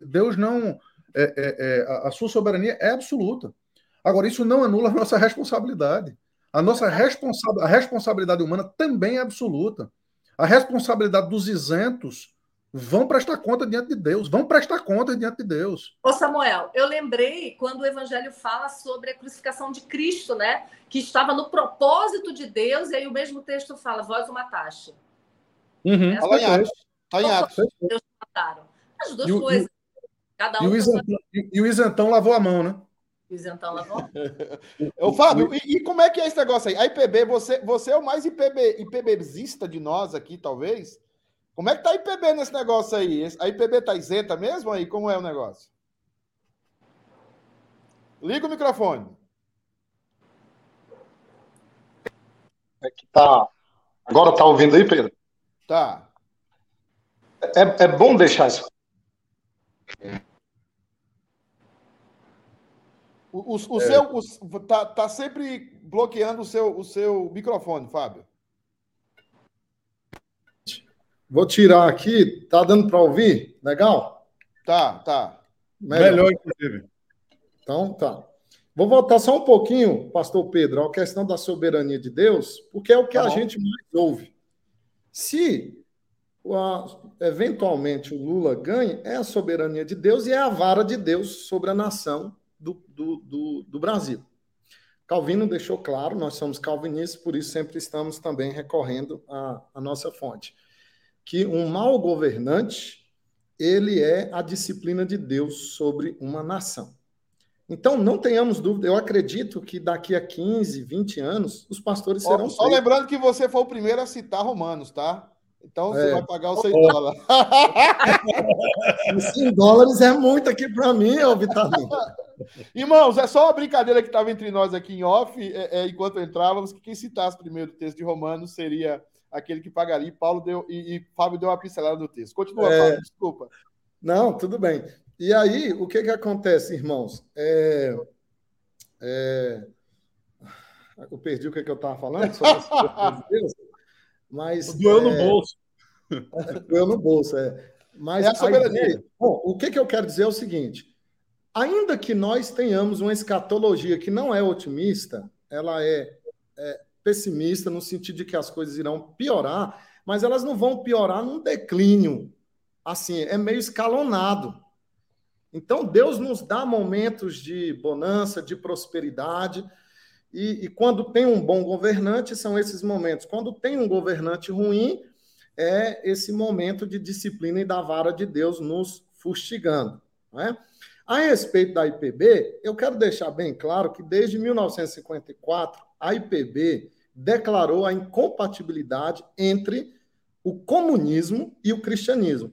Deus não é, é, é, a, a, sua soberania é absoluta. Agora, isso não anula a nossa responsabilidade. A nossa responsa a responsabilidade humana também é absoluta. A responsabilidade dos isentos vão prestar conta diante de Deus, vão prestar conta diante de Deus. Ô Samuel, eu lembrei quando o evangelho fala sobre a crucificação de Cristo, né? Que estava no propósito de Deus, e aí o mesmo texto fala, vós o mataste. Uhum. Fala em Atos. Tá em Atos. Deus mataram. As duas e coisas. Cada um e, o isentão, e o isentão lavou a mão, né? O isentão lavou. Ô, Fábio, e, e, como é que é esse negócio aí? A IPB, você, você é o mais IPB, IPBzista de nós aqui, talvez? Como é que tá a IPB nesse negócio aí? A IPB tá isenta mesmo aí? Como é o negócio? Liga o microfone. É que tá. Agora tá ouvindo aí, Pedro? Tá. É, é bom deixar isso. O, o, o é. seu o, tá, tá sempre bloqueando o seu, o seu microfone, Fábio. Vou tirar aqui, tá dando para ouvir? Legal? Tá, tá. Melhor. Melhor, inclusive. Então, tá. Vou voltar só um pouquinho, pastor Pedro, à questão da soberania de Deus, porque é o que tá a gente mais ouve. Se eventualmente o Lula ganhe, é a soberania de Deus e é a vara de Deus sobre a nação do, do, do, do Brasil. Calvino deixou claro, nós somos calvinistas, por isso sempre estamos também recorrendo à, à nossa fonte que um mau governante ele é a disciplina de Deus sobre uma nação. Então, não tenhamos dúvida, eu acredito que daqui a 15, 20 anos, os pastores serão. Só lembrando que você foi o primeiro a citar Romanos, tá? Então você é. vai pagar os 100 dólares. 100 dólares é muito aqui para mim, ô Vitalino. Irmãos, é só uma brincadeira que estava entre nós aqui em off, é, é, enquanto entrávamos, que quem citasse primeiro o texto de Romanos seria aquele que pagaria. E Paulo deu e, e Fábio deu uma pincelada do texto. Continua, é... Fábio, desculpa. Não, tudo bem. E aí, o que que acontece, irmãos? É... É... Eu perdi o que, que eu estava falando mas doeu no é, bolso. Doeu no bolso, é. Mas é a soberania. Ideia... Bom, o que, que eu quero dizer é o seguinte: ainda que nós tenhamos uma escatologia que não é otimista, ela é, é pessimista no sentido de que as coisas irão piorar, mas elas não vão piorar num declínio. Assim, é meio escalonado. Então, Deus nos dá momentos de bonança, de prosperidade, e, e, quando tem um bom governante, são esses momentos. Quando tem um governante ruim, é esse momento de disciplina e da vara de Deus nos fustigando. Não é? A respeito da IPB, eu quero deixar bem claro que desde 1954, a IPB declarou a incompatibilidade entre o comunismo e o cristianismo.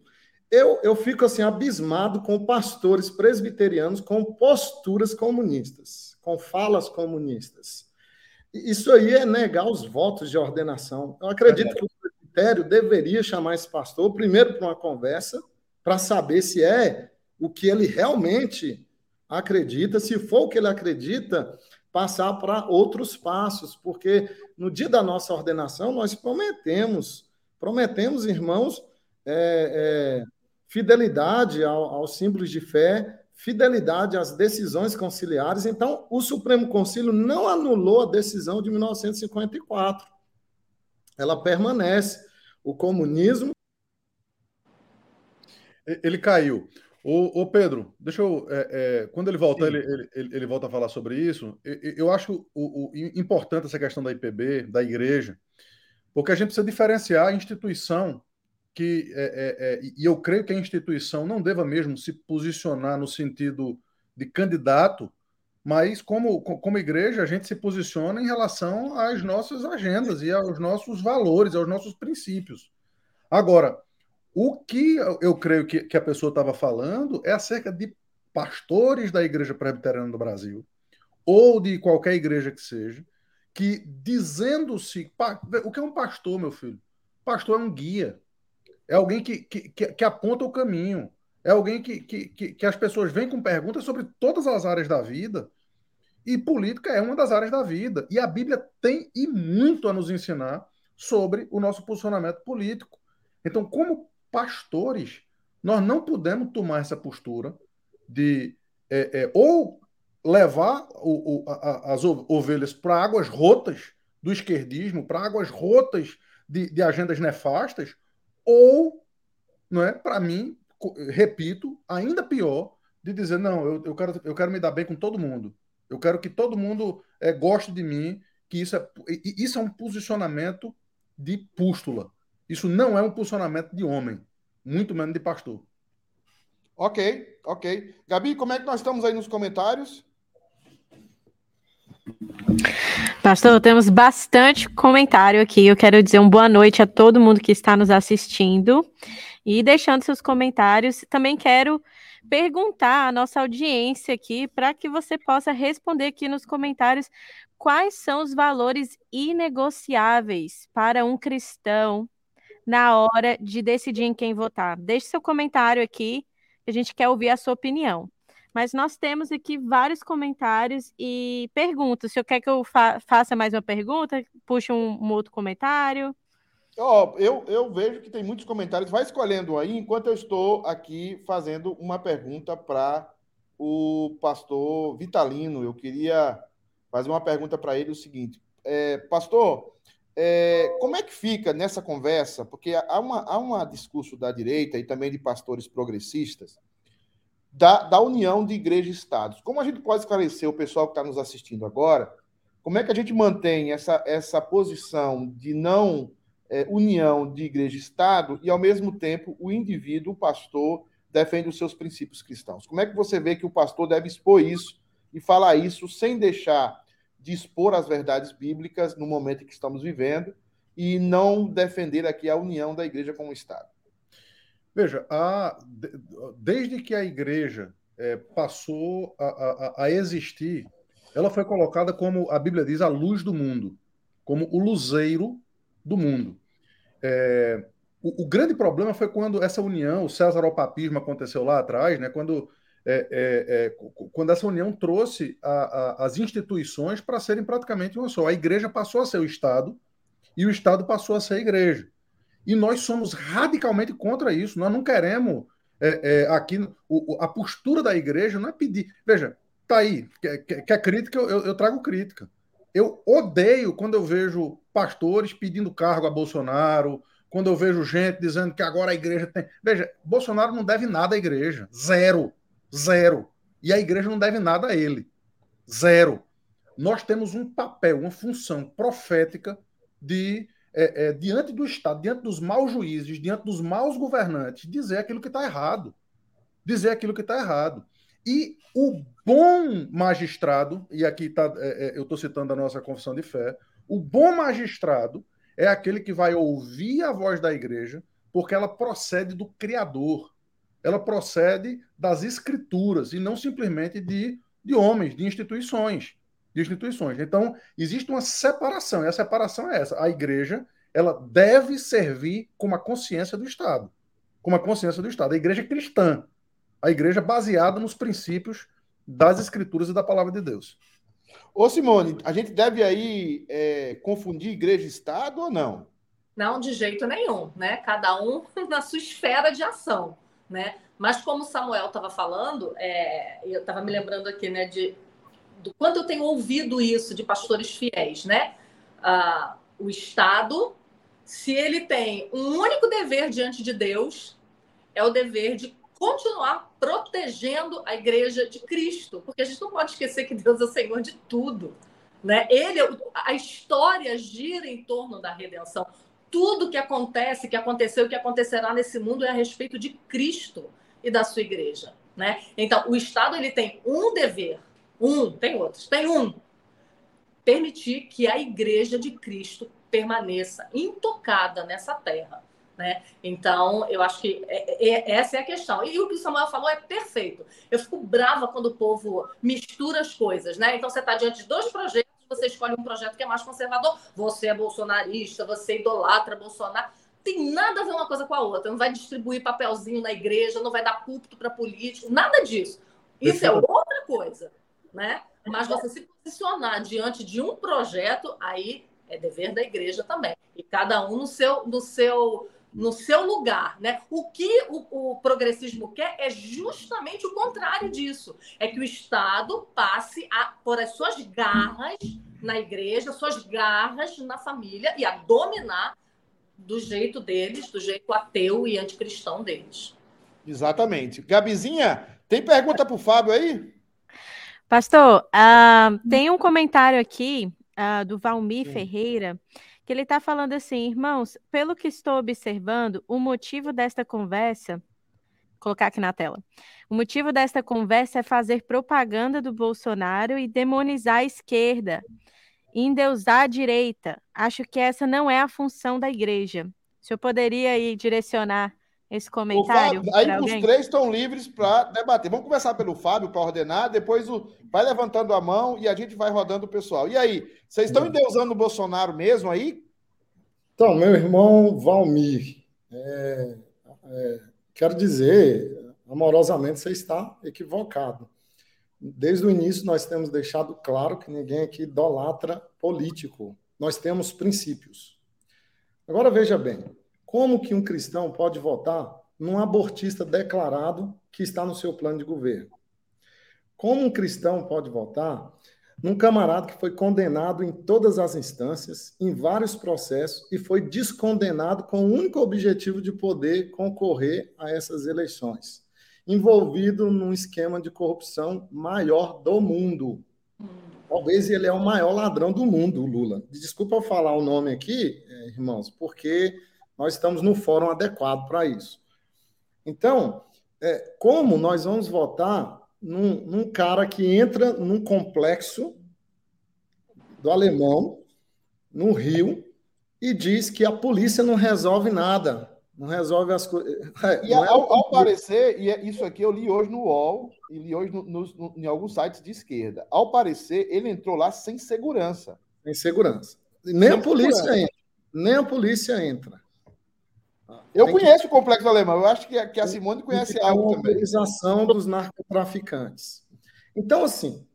Eu, eu fico assim abismado com pastores presbiterianos com posturas comunistas, com falas comunistas. Isso aí é negar os votos de ordenação. Eu acredito é que o presbitério deveria chamar esse pastor primeiro para uma conversa, para saber se é o que ele realmente acredita, se for o que ele acredita, passar para outros passos, porque no dia da nossa ordenação nós prometemos, prometemos, irmãos, é, é, fidelidade ao, aos símbolos de fé, fidelidade às decisões conciliares. Então, o Supremo Conselho não anulou a decisão de 1954. Ela permanece. O comunismo. Ele caiu. Ô, ô, Pedro, deixa eu. É, é, quando ele volta, ele, ele, ele, volta a falar sobre isso. Eu, eu acho o, o, importante essa questão da IPB, da igreja, porque a gente precisa diferenciar a instituição que. É, é, é e eu creio que a instituição não deva mesmo se posicionar no sentido de candidato, mas como, como igreja, a gente se posiciona em relação às nossas agendas e aos nossos valores, aos nossos princípios. Agora, o que eu creio que, que a pessoa estava falando é acerca de pastores da Igreja Presbiteriana do Brasil, ou de qualquer igreja que seja, que dizendo-se. O que é um pastor, meu filho? Pastor é um guia. É alguém que, que, que aponta o caminho. É alguém que, que, que as pessoas vêm com perguntas sobre todas as áreas da vida. E política é uma das áreas da vida. E a Bíblia tem e muito a nos ensinar sobre o nosso posicionamento político. Então, como pastores, nós não podemos tomar essa postura de é, é, ou levar o, o, a, as ovelhas para águas rotas do esquerdismo, para águas rotas de, de agendas nefastas, ou, não é, para mim, repito, ainda pior, de dizer, não, eu, eu, quero, eu quero me dar bem com todo mundo. Eu quero que todo mundo é, goste de mim, que isso é, isso é um posicionamento de pústula. Isso não é um posicionamento de homem, muito menos de pastor. Ok, ok. Gabi, como é que nós estamos aí nos comentários? Pastor, temos bastante comentário aqui. Eu quero dizer uma boa noite a todo mundo que está nos assistindo e deixando seus comentários. Também quero perguntar à nossa audiência aqui para que você possa responder aqui nos comentários quais são os valores inegociáveis para um cristão na hora de decidir em quem votar. Deixe seu comentário aqui, a gente quer ouvir a sua opinião. Mas nós temos aqui vários comentários e perguntas. Se eu quer que eu fa faça mais uma pergunta, puxe um, um outro comentário. Oh, eu, eu vejo que tem muitos comentários. Vai escolhendo aí, enquanto eu estou aqui fazendo uma pergunta para o pastor Vitalino. Eu queria fazer uma pergunta para ele: o seguinte, é, pastor, é, como é que fica nessa conversa? Porque há, uma, há um discurso da direita e também de pastores progressistas da, da união de igreja e estados. Como a gente pode esclarecer o pessoal que está nos assistindo agora? Como é que a gente mantém essa, essa posição de não é, união de igreja e Estado e, ao mesmo tempo, o indivíduo, o pastor, defende os seus princípios cristãos? Como é que você vê que o pastor deve expor isso e falar isso sem deixar de expor as verdades bíblicas no momento em que estamos vivendo e não defender aqui a união da igreja com o Estado? Veja, a, desde que a igreja é, passou a, a, a, existir, ela foi colocada como a Bíblia diz, a luz do mundo, como o luzeiro do mundo. É, o, o, grande problema foi quando essa união, o César-papismo aconteceu lá atrás, né, quando, é quando essa união trouxe as instituições para serem praticamente uma só. A igreja passou a ser o Estado e o Estado passou a ser a igreja. E nós somos radicalmente contra isso. Nós não queremos é, é, aqui o, a postura da igreja não é pedir. Veja, tá aí. Quer, quer crítica, eu, eu, trago crítica. Eu odeio quando eu vejo pastores pedindo cargo a Bolsonaro, quando eu vejo gente dizendo que agora a igreja tem. Veja, Bolsonaro não deve nada à igreja. Zero. Zero. E a igreja não deve nada a ele. Zero. Nós temos um papel, uma função profética de, é, é, diante do Estado, diante dos maus juízes, diante dos maus governantes, dizer aquilo que está errado. Dizer aquilo que está errado. E o bom magistrado, e aqui tá, é, é, eu estou citando a nossa confissão de fé, o bom magistrado é aquele que vai ouvir a voz da igreja, porque ela procede do Criador, ela procede das escrituras e não simplesmente de, de homens, de instituições, de instituições. Então existe uma separação e a separação é essa: a igreja ela deve servir como a consciência do Estado, como a consciência do Estado. A igreja é cristã, a igreja baseada nos princípios das Escrituras e da palavra de Deus. Ô, Simone, a gente deve aí é, confundir igreja e Estado ou não? Não, de jeito nenhum, né? Cada um na sua esfera de ação, né? Mas como o Samuel estava falando, é, eu estava me lembrando aqui, né, de do quanto eu tenho ouvido isso de pastores fiéis, né? Ah, o Estado, se ele tem um único dever diante de Deus, é o dever de continuar protegendo a igreja de Cristo, porque a gente não pode esquecer que Deus é o Senhor de tudo, né? Ele, a história gira em torno da redenção. Tudo que acontece, que aconteceu, que acontecerá nesse mundo é a respeito de Cristo e da sua igreja, né? Então, o Estado ele tem um dever, um, tem outros, tem um, permitir que a igreja de Cristo permaneça intocada nessa terra. Né? Então, eu acho que é, é, essa é a questão. E o que o Samuel falou é perfeito. Eu fico brava quando o povo mistura as coisas. Né? Então, você está diante de dois projetos, você escolhe um projeto que é mais conservador, você é bolsonarista, você idolatra Bolsonaro. Tem nada a ver uma coisa com a outra. Não vai distribuir papelzinho na igreja, não vai dar púlpito para político, nada disso. Isso é outra coisa. Né? Mas você se posicionar diante de um projeto, aí é dever da igreja também. E cada um no seu, no seu no seu lugar, né? O que o, o, progressismo quer é justamente o contrário disso, é que o Estado passe a por as suas garras na igreja, suas garras na família e a dominar do jeito deles, do jeito ateu e anticristão deles. Exatamente. Gabizinha, tem pergunta para o Fábio aí? Pastor, uh, tem um comentário aqui uh, do Valmir Sim. Ferreira que ele está falando assim, irmãos, pelo que estou observando, o motivo desta conversa, vou colocar aqui na tela, o motivo desta conversa é fazer propaganda do Bolsonaro e demonizar a esquerda, endeusar a direita. Acho que essa não é a função da igreja. O senhor poderia aí direcionar esse comentário? Fábio, aí os três estão livres para debater. Vamos começar pelo Fábio para ordenar, depois o, vai levantando a mão e a gente vai rodando o pessoal. E aí, vocês estão endeusando o Bolsonaro mesmo aí? Então, meu irmão Valmir, é, é, quero dizer, amorosamente, você está equivocado. Desde o início, nós temos deixado claro que ninguém aqui idolatra político. Nós temos princípios. Agora, veja bem, como que um cristão pode votar num abortista declarado que está no seu plano de governo? Como um cristão pode votar num camarada que foi condenado em todas as instâncias, em vários processos, e foi descondenado com o único objetivo de poder concorrer a essas eleições, envolvido num esquema de corrupção maior do mundo. Talvez ele é o maior ladrão do mundo, Lula. Desculpa eu falar o nome aqui, eh, irmãos, porque nós estamos no fórum adequado para isso. Então, é, como nós vamos votar num, num, cara que entra num complexo do alemão, no Rio, e diz que a polícia não resolve nada, não resolve as coisas. É, e é ao, ao, parecer, e é isso aqui eu li hoje no UOL, e li hoje no, no, no, em alguns sites de esquerda, ao parecer, ele entrou lá sem segurança. Sem segurança. Nem sem a polícia segurança. entra. Nem a polícia entra. Eu conheço que... o complexo alemão, eu acho que a, que a Simone conhece algo também. A organização dos narcotraficantes. Então, assim,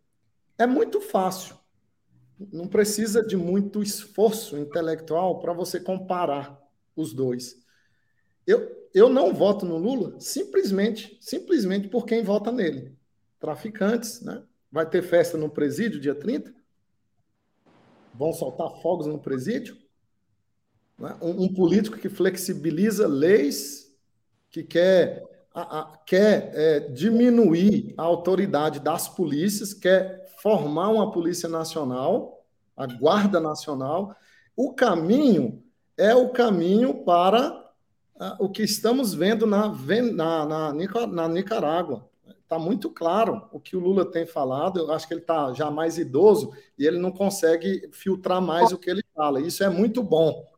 é muito fácil. Não precisa de muito esforço intelectual para você comparar os dois. Eu, eu não voto no Lula simplesmente, simplesmente por quem vota nele. Traficantes, né? Vai ter festa no presídio dia 30? Vão soltar fogos no presídio? Né? Um, um, político que flexibiliza leis, que quer, a, a, quer é, diminuir a autoridade das polícias, quer formar uma Polícia Nacional, a Guarda Nacional. O caminho é o caminho para o que estamos vendo na, na, na, na Nicarágua. Está muito claro o que o Lula tem falado. Eu acho que ele está já mais idoso e ele não consegue filtrar mais o que ele fala. Isso é muito bom.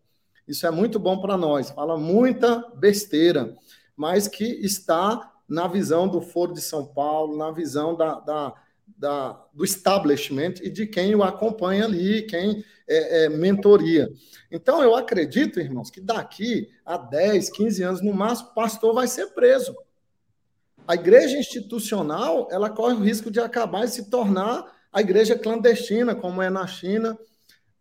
Isso é muito bom para nós. Fala muita besteira, mas que está na visão do Foro de São Paulo, na visão da, da, da do establishment e de quem o acompanha ali, quem é, é, mentoria. Então, eu acredito, irmãos, que daqui a 10, 15 anos, no máximo, o pastor vai ser preso. A igreja institucional, ela corre o risco de acabar e se tornar a igreja clandestina, como é na China,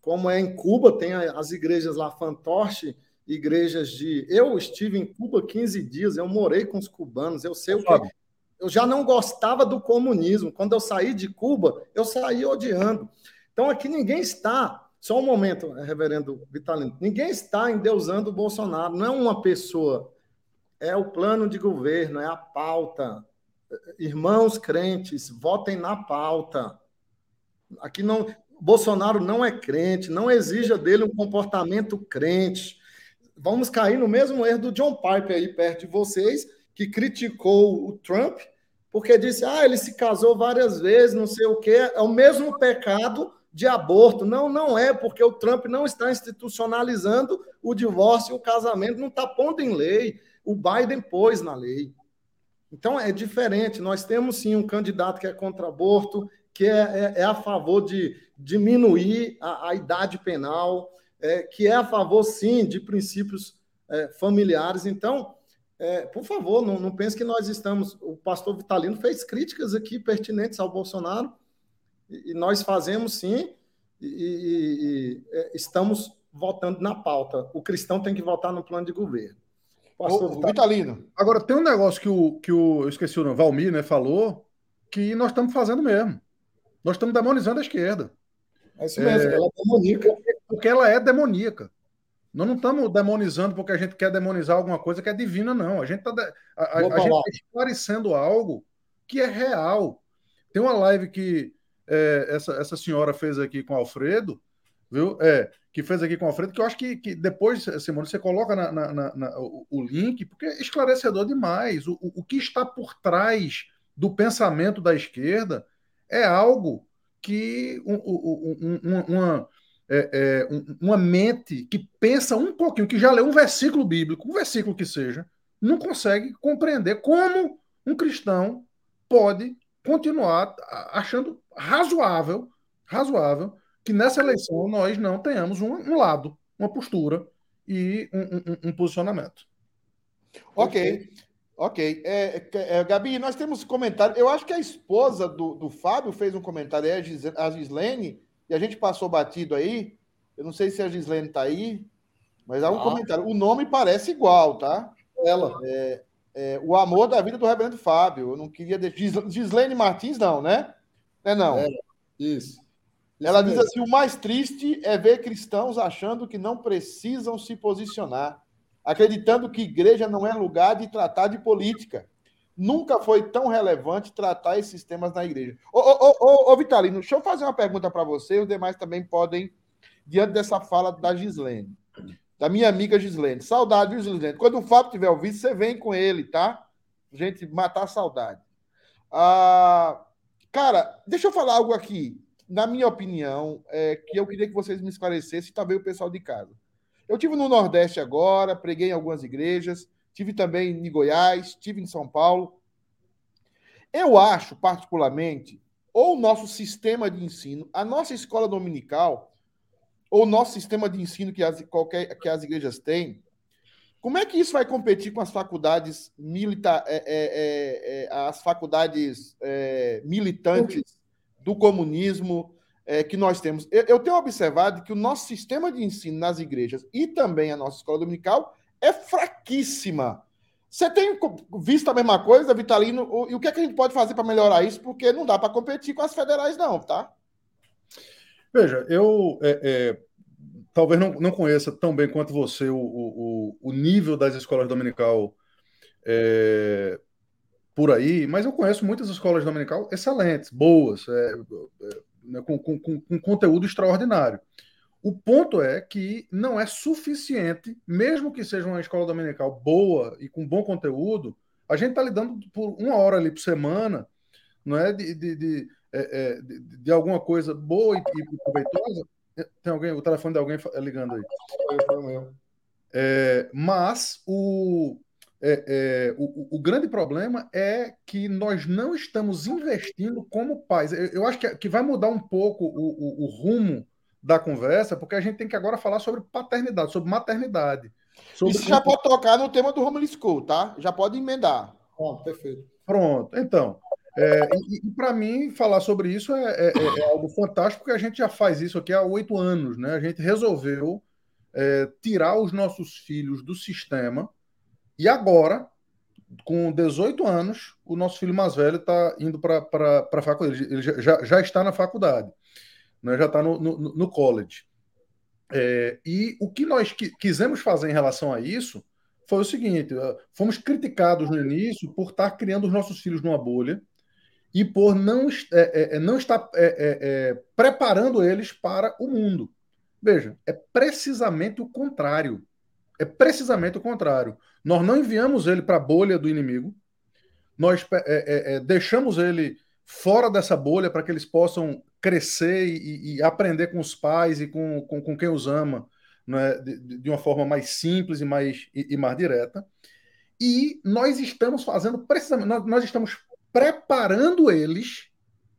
como é em Cuba, tem as igrejas lá, fantoche, igrejas de. Eu estive em Cuba 15 dias, eu morei com os cubanos, eu sei o que. Eu já não gostava do comunismo. Quando eu saí de Cuba, eu saí odiando. Então aqui ninguém está. Só um momento, reverendo Vitalino. Ninguém está endeusando o Bolsonaro. Não é uma pessoa. É o plano de governo, é a pauta. Irmãos crentes, votem na pauta. Aqui não. Bolsonaro não é crente, não exija dele um comportamento crente. Vamos cair no mesmo erro do John Piper aí perto de vocês, que criticou o Trump, porque disse: ah, ele se casou várias vezes, não sei o quê. É o mesmo pecado de aborto. Não, não é, porque o Trump não está institucionalizando o divórcio e o casamento, não está pondo em lei. O Biden pôs na lei. Então é diferente. Nós temos sim um candidato que é contra aborto, que é, é, é a favor de diminuir a, a idade penal, é, que é a favor, sim, de princípios é, familiares. Então, é, por favor, não, não pense que nós estamos. O pastor Vitalino fez críticas aqui pertinentes ao Bolsonaro, e, e nós fazemos sim, e, e, e é, estamos votando na pauta. O cristão tem que votar no plano de governo. Pastor o, Vitalino. Agora, tem um negócio que o, que o eu esqueci o nome, Valmir, né, falou, que nós estamos fazendo mesmo. Nós estamos demonizando a esquerda. É isso mesmo, é, ela é demoníaca. Porque ela é demoníaca. Nós não estamos demonizando porque a gente quer demonizar alguma coisa que é divina, não. A gente está a, a, a gente tá esclarecendo algo que é real. Tem uma live que é, essa, essa senhora fez aqui com o Alfredo, viu? É, que fez aqui com o Alfredo, que eu acho que, que depois, Simone, você coloca na, na, na, o, o, link, porque é esclarecedor demais. O, o, o que está por trás do pensamento da esquerda é algo que um, um, um, uma, é, é, uma mente que pensa um pouquinho, que já leu um versículo bíblico, um versículo que seja, não consegue compreender como um cristão pode continuar achando razoável, razoável que nessa eleição nós não tenhamos um, lado, uma postura e um, um posicionamento. Ok. Ok. É, é, Gabi, nós temos comentário. Eu acho que a esposa do, do Fábio fez um comentário aí, a Gislene, e a gente passou batido aí. Eu não sei se a Gislene está aí, mas há um ah. comentário. O nome parece igual, tá? Ela. É, é, o amor da vida do Reverendo Fábio. Eu não queria. Gislene Martins, não, né? É não. É, isso. Ela diz assim: o mais triste é ver cristãos achando que não precisam se posicionar acreditando que igreja não é lugar de tratar de política. Nunca foi tão relevante tratar esses temas na igreja. Ô, ô, ô, ô Vitalino, deixa eu fazer uma pergunta para você, os demais também podem, diante dessa fala da Gislene, da minha amiga Gislene. Saudade, viu, Gislene? Quando o Fábio tiver ouvido, você vem com ele, tá? Gente, matar a saudade. Ah, cara, deixa eu falar algo aqui, na minha opinião, é, que eu queria que vocês me esclarecessem e também o pessoal de casa. Eu tive no Nordeste agora, preguei em algumas igrejas, tive também em Goiás, tive em São Paulo. Eu acho, particularmente, ou o nosso sistema de ensino, a nossa escola dominical, ou o nosso sistema de ensino que as, qualquer, que as igrejas têm, como é que isso vai competir com as faculdades milita é, é, é, é as faculdades é, militantes do comunismo, é, que nós temos. Eu, eu, tenho observado que o nosso sistema de ensino nas igrejas e também a nossa escola dominical é fraquíssima. Você tem visto a mesma coisa, Vitalino? E o que, é que a gente pode fazer para melhorar isso? Porque não dá para competir com as federais, não, tá? Veja, eu é, é, talvez não, não conheça tão bem quanto você o, o, o nível das escolas dominical é, por aí, mas eu conheço muitas escolas dominical excelentes, boas, é, é né, com, com, com conteúdo extraordinário. O ponto é que não é suficiente, mesmo que seja uma escola dominical boa e com bom conteúdo, a gente está lidando por uma hora ali por semana, não é de, de, de, é, é, de, de alguma coisa boa e, e, proveitosa. Tem alguém, o telefone de alguém ligando aí. É, mas o, é, é, o, o, grande problema é que nós não estamos investindo como pais. Eu, eu acho que, que vai mudar um pouco o, o, o, rumo da conversa, porque a gente tem que agora falar sobre paternidade, sobre maternidade. Sobre Isso já pode tocar no tema do Home School, tá? Já pode emendar. Oh, perfeito. Pronto, então. É, e, e para mim, falar sobre isso é, é, é, é, algo fantástico, porque a gente já faz isso aqui há oito anos, né? A gente resolveu é, tirar os nossos filhos do sistema e agora, com 18 anos, o nosso filho mais velho está indo para a faculdade. Ele já, já está na faculdade, né? já está no, no, no college. É, e o que nós quisemos fazer em relação a isso foi o seguinte: eh, fomos criticados no início por estar criando os nossos filhos numa bolha e por não, é, é, não estar preparando eles para o mundo. Veja, é precisamente o contrário. É precisamente o contrário. Nós não enviamos ele para a bolha do inimigo, nós é, é, é, deixamos ele fora dessa bolha para que eles possam crescer e, e, aprender com os pais e com, com, com quem os ama né, de, de, uma forma mais simples e mais, e, e mais direta. E nós estamos fazendo precisamente, nós, nós estamos preparando eles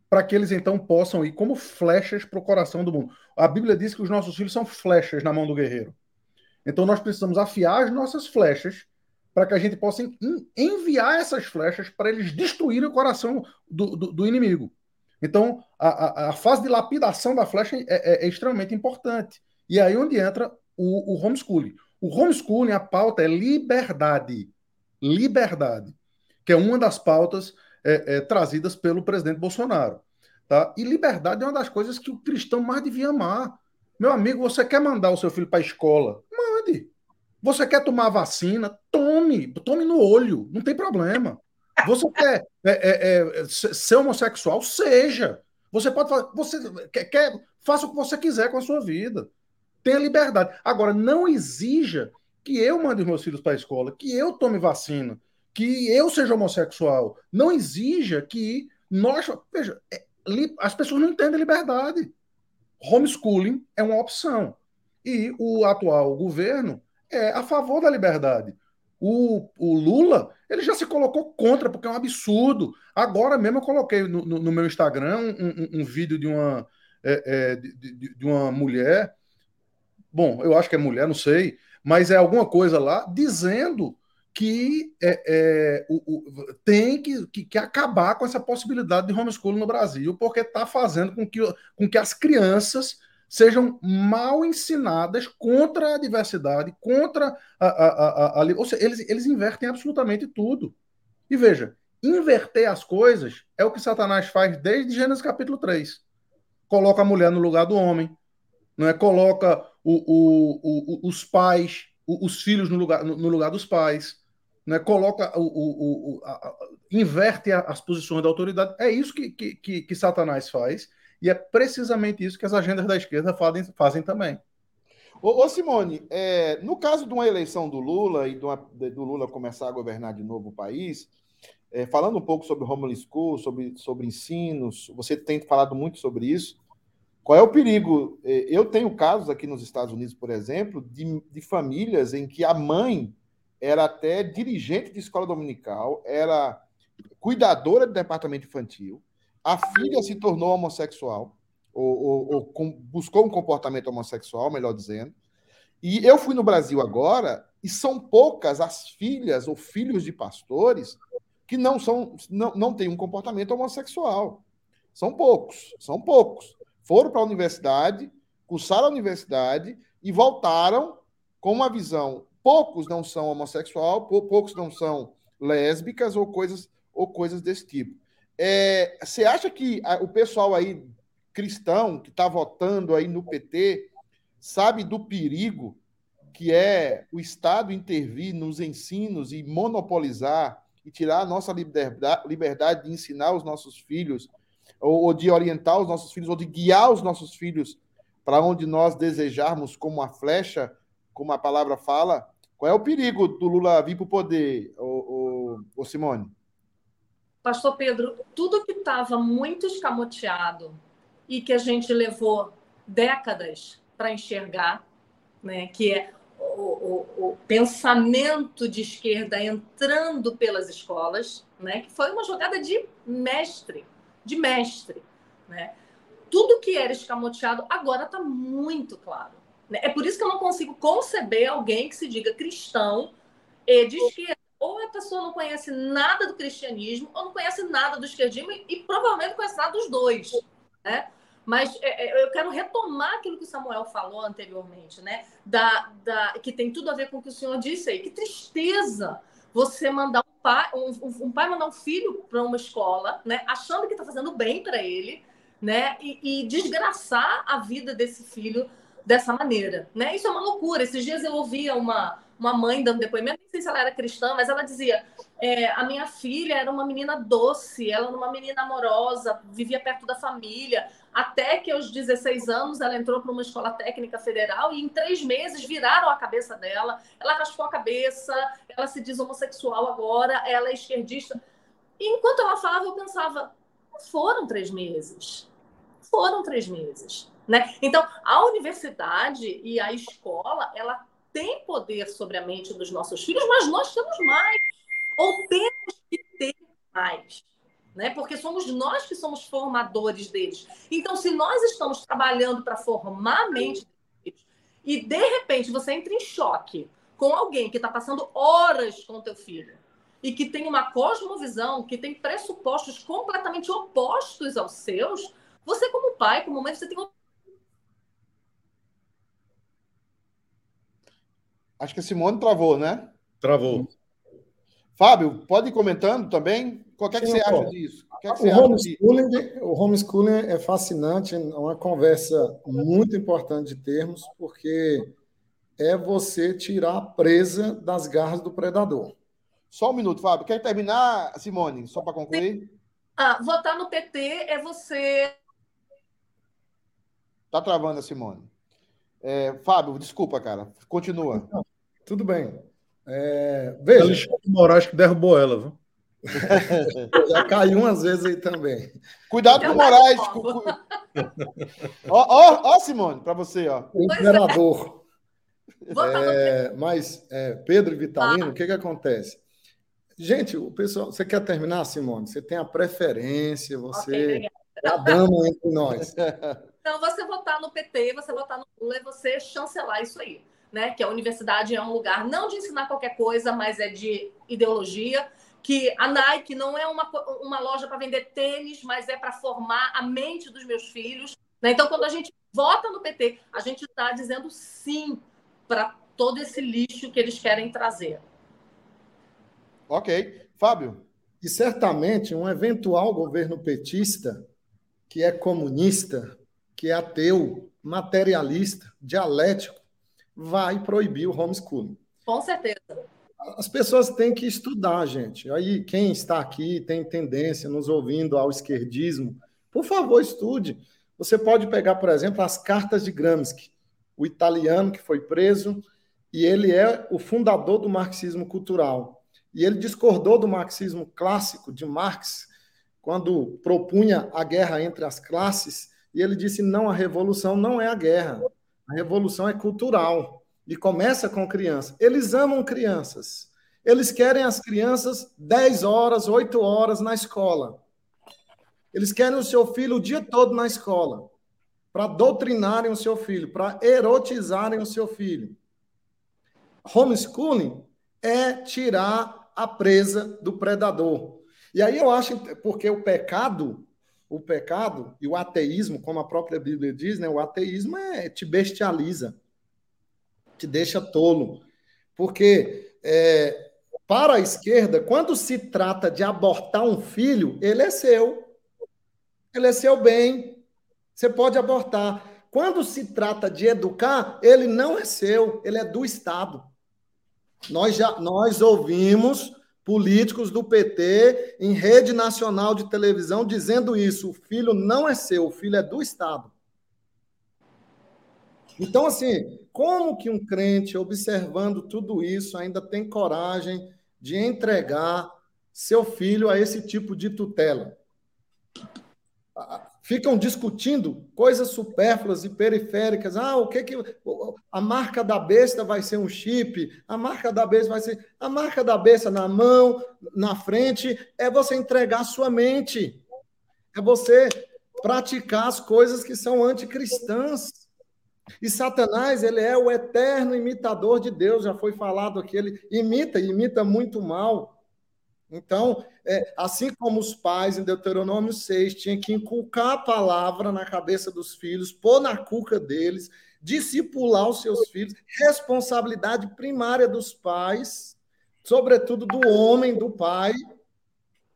para que eles então possam ir como flechas para o coração do mundo. A Bíblia diz que os nossos filhos são flechas na mão do guerreiro. Então nós precisamos afiar as nossas flechas para que a gente possa enviar essas flechas para eles destruírem o coração do, do, do inimigo. Então, a, a, a, fase de lapidação da flecha é, é, é, extremamente importante. E aí onde entra o, o homeschooling. O homeschooling, a pauta é liberdade. Liberdade. Que é uma das pautas é, é, trazidas pelo presidente Bolsonaro. Tá? E liberdade é uma das coisas que o cristão mais devia amar. Meu amigo, você quer mandar o seu filho para a escola? Mande. Você quer tomar vacina? Tome. Tome no olho. Não tem problema. Você quer é, é, é ser homossexual? Seja. Você pode fazer. Você quer, quer, faça o que você quiser com a sua vida. Tenha liberdade. Agora, não exija que eu mande os meus filhos para a escola, que eu tome vacina, que eu seja homossexual. Não exija que nós. Veja, é, as pessoas não entendem liberdade. Homeschooling é uma opção. E o atual governo é a favor da liberdade. O, o, Lula, ele já se colocou contra, porque é um absurdo. Agora mesmo eu coloquei no, no, no meu Instagram um, um, um, vídeo de uma, é, é, de, de, de, uma mulher. Bom, eu acho que é mulher, não sei, mas é alguma coisa lá dizendo que é, é o, o, tem que, que, que, acabar com essa possibilidade de homeschooling no Brasil, porque está fazendo com que, com que as crianças sejam mal ensinadas contra a diversidade, contra a. a, a, a ou seja, eles, eles invertem absolutamente tudo. E veja, inverter as coisas é o que Satanás faz desde Gênesis capítulo 3. Coloca a mulher no lugar do homem, não é? coloca o, os pais, os filhos no lugar, no, lugar dos pais, né? coloca o, o, o a, inverte as posições da autoridade. É isso que, que, que, que Satanás faz. E é precisamente isso que as agendas da esquerda fazem, fazem também. Ô, ô Simone, é, no caso de uma eleição do Lula e do, do Lula começar a governar de novo o país, é, falando um pouco sobre home school, sobre, sobre ensinos, você tem falado muito sobre isso. Qual é o perigo? É, eu tenho casos aqui nos Estados Unidos, por exemplo, de, de famílias em que a mãe era até dirigente de escola dominical, era cuidadora do departamento infantil, a filha se tornou homossexual, ou, ou, ou com, buscou um comportamento homossexual, melhor dizendo. E eu fui no Brasil agora, e são poucas as filhas ou filhos de pastores que não são não, não têm um comportamento homossexual. São poucos, são poucos. Foram para a universidade, cursaram a universidade e voltaram com uma visão. Poucos não são homossexual, poucos não são lésbicas ou coisas ou coisas desse tipo. É, você acha que a, o pessoal aí cristão que está votando aí no PT sabe do perigo que é o Estado intervir nos ensinos e monopolizar e tirar a nossa liberdade, de ensinar os nossos filhos ou de orientar os nossos filhos ou de guiar os nossos filhos para onde nós desejarmos como a flecha, como a palavra fala? Qual é o perigo do Lula vir para o poder, ô, ô, ô Simone? Pastor Pedro, tudo que estava muito escamoteado e que a gente levou décadas para enxergar, né, que é o, o, o, pensamento de esquerda entrando pelas escolas, né, que foi uma jogada de mestre, de mestre. Né? Tudo que era escamoteado agora está muito claro. Né? É por isso que eu não consigo conceber alguém que se diga cristão e de esquerda ou a pessoa não conhece nada do cristianismo, ou não conhece nada do esquerdismo, e, e provavelmente não conhece nada dos dois. Né? Mas é, é, eu quero retomar aquilo que o Samuel falou anteriormente, né? Da, da, que tem tudo a ver com o que o senhor disse aí. Que tristeza você mandar um pai, um, um pai mandar um filho para uma escola, né? Achando que está fazendo bem para ele, né? E, e, desgraçar a vida desse filho dessa maneira, né? Isso é uma loucura. Esses dias eu ouvia uma, uma mãe dando depoimento, não sei se ela era cristã, mas ela dizia: é, a minha filha era uma menina doce, ela era uma menina amorosa, vivia perto da família, até que aos 16 anos ela entrou para uma escola técnica federal e em três meses viraram a cabeça dela, ela raspou a cabeça, ela se diz homossexual agora, ela é esquerdista. E enquanto ela falava, eu pensava: foram três meses. Foram três meses. Né? Então, a universidade e a escola, ela tem poder sobre a mente dos nossos filhos, mas nós temos mais, ou temos que ter mais. Né? Porque somos nós que somos formadores deles. Então, se nós estamos trabalhando para formar a mente deles, e de repente você entra em choque com alguém que está passando horas com teu filho e que tem uma cosmovisão, que tem pressupostos completamente opostos aos seus, você como pai, como mãe, você tem Acho que a Simone travou, né? Travou. Fábio, pode ir comentando também? O que, é que Sim, você acha disso? O, que é que o, homeschooling, o homeschooling é fascinante, é uma conversa muito importante de termos, porque é você tirar a presa das garras do predador. Só um minuto, Fábio. Quer terminar, Simone? Só para concluir? Ah, votar no PT é você. Tá travando a Simone. É, Fábio, desculpa, cara. Continua. Não, tudo bem. É, veja. Alexandre Moraes que derrubou ela, viu? Já caiu umas vezes aí também. Cuidado com o Moraes. ó, ó, ó, Simone, para você, ó. O imperador. É, mas, é, Pedro e Vitalino, ah. o que, que acontece? Gente, o pessoal, você quer terminar, Simone? Você tem a preferência, você okay, é a dama entre nós. Então, você votar no PT, você votar no Lula é você chancelar isso aí né? Que a universidade é um lugar não de ensinar qualquer coisa, mas é de ideologia. Que a Nike não é uma, uma loja para vender tênis, mas é para formar a mente dos meus filhos. Né? Então, quando a gente vota no PT, a gente está dizendo sim para todo esse lixo que eles querem trazer. Ok. Fábio? E certamente um eventual governo petista que é comunista, que é ateu, materialista, dialético, vai proibir o homeschooling. Com certeza. As pessoas têm que estudar, gente. Aí, quem está aqui tem tendência, nos ouvindo ao esquerdismo, por favor, estude. Você pode pegar, por exemplo, as cartas de Gramsci, o italiano que foi preso, e ele é o fundador do marxismo cultural. E ele discordou do marxismo clássico de Marx, quando propunha a guerra entre as classes, e ele disse: não, a revolução não é a guerra. A revolução é cultural e começa com crianças. Eles amam crianças. Eles querem as crianças 10 horas, 8 horas na escola. Eles querem o seu filho o dia todo na escola, para doutrinarem o seu filho, para erotizarem o seu filho. Homeschooling é tirar a presa do predador. E aí eu acho, porque o pecado o pecado e o ateísmo, como a própria Bíblia diz, né, o ateísmo é, te bestializa, te deixa tolo. Porque é, para a esquerda, quando se trata de abortar um filho, ele é seu. Ele é seu bem. Você pode abortar. Quando se trata de educar, ele não é seu, ele é do Estado. Nós já nós ouvimos políticos do PT em rede nacional de televisão dizendo isso. O filho não é seu, o filho é do Estado. Então, assim, como que um crente, observando tudo isso, ainda tem coragem de entregar seu filho a esse tipo de tutela? Ficam discutindo coisas supérfluas e periféricas. Ah, o que que a marca da besta vai ser um chip? A marca da besta vai ser a marca da besta na mão, na frente é você entregar a sua mente. É você praticar as coisas que são anticristãs. E Satanás, ele é o eterno imitador de Deus, já foi falado aqui, ele imita, imita muito mal. Então, é, assim como os pais em Deuteronômio 6 tinham que inculcar a palavra na cabeça dos filhos, pôr na cuca deles, discipular os seus filhos, responsabilidade primária dos pais, sobretudo do homem, do pai,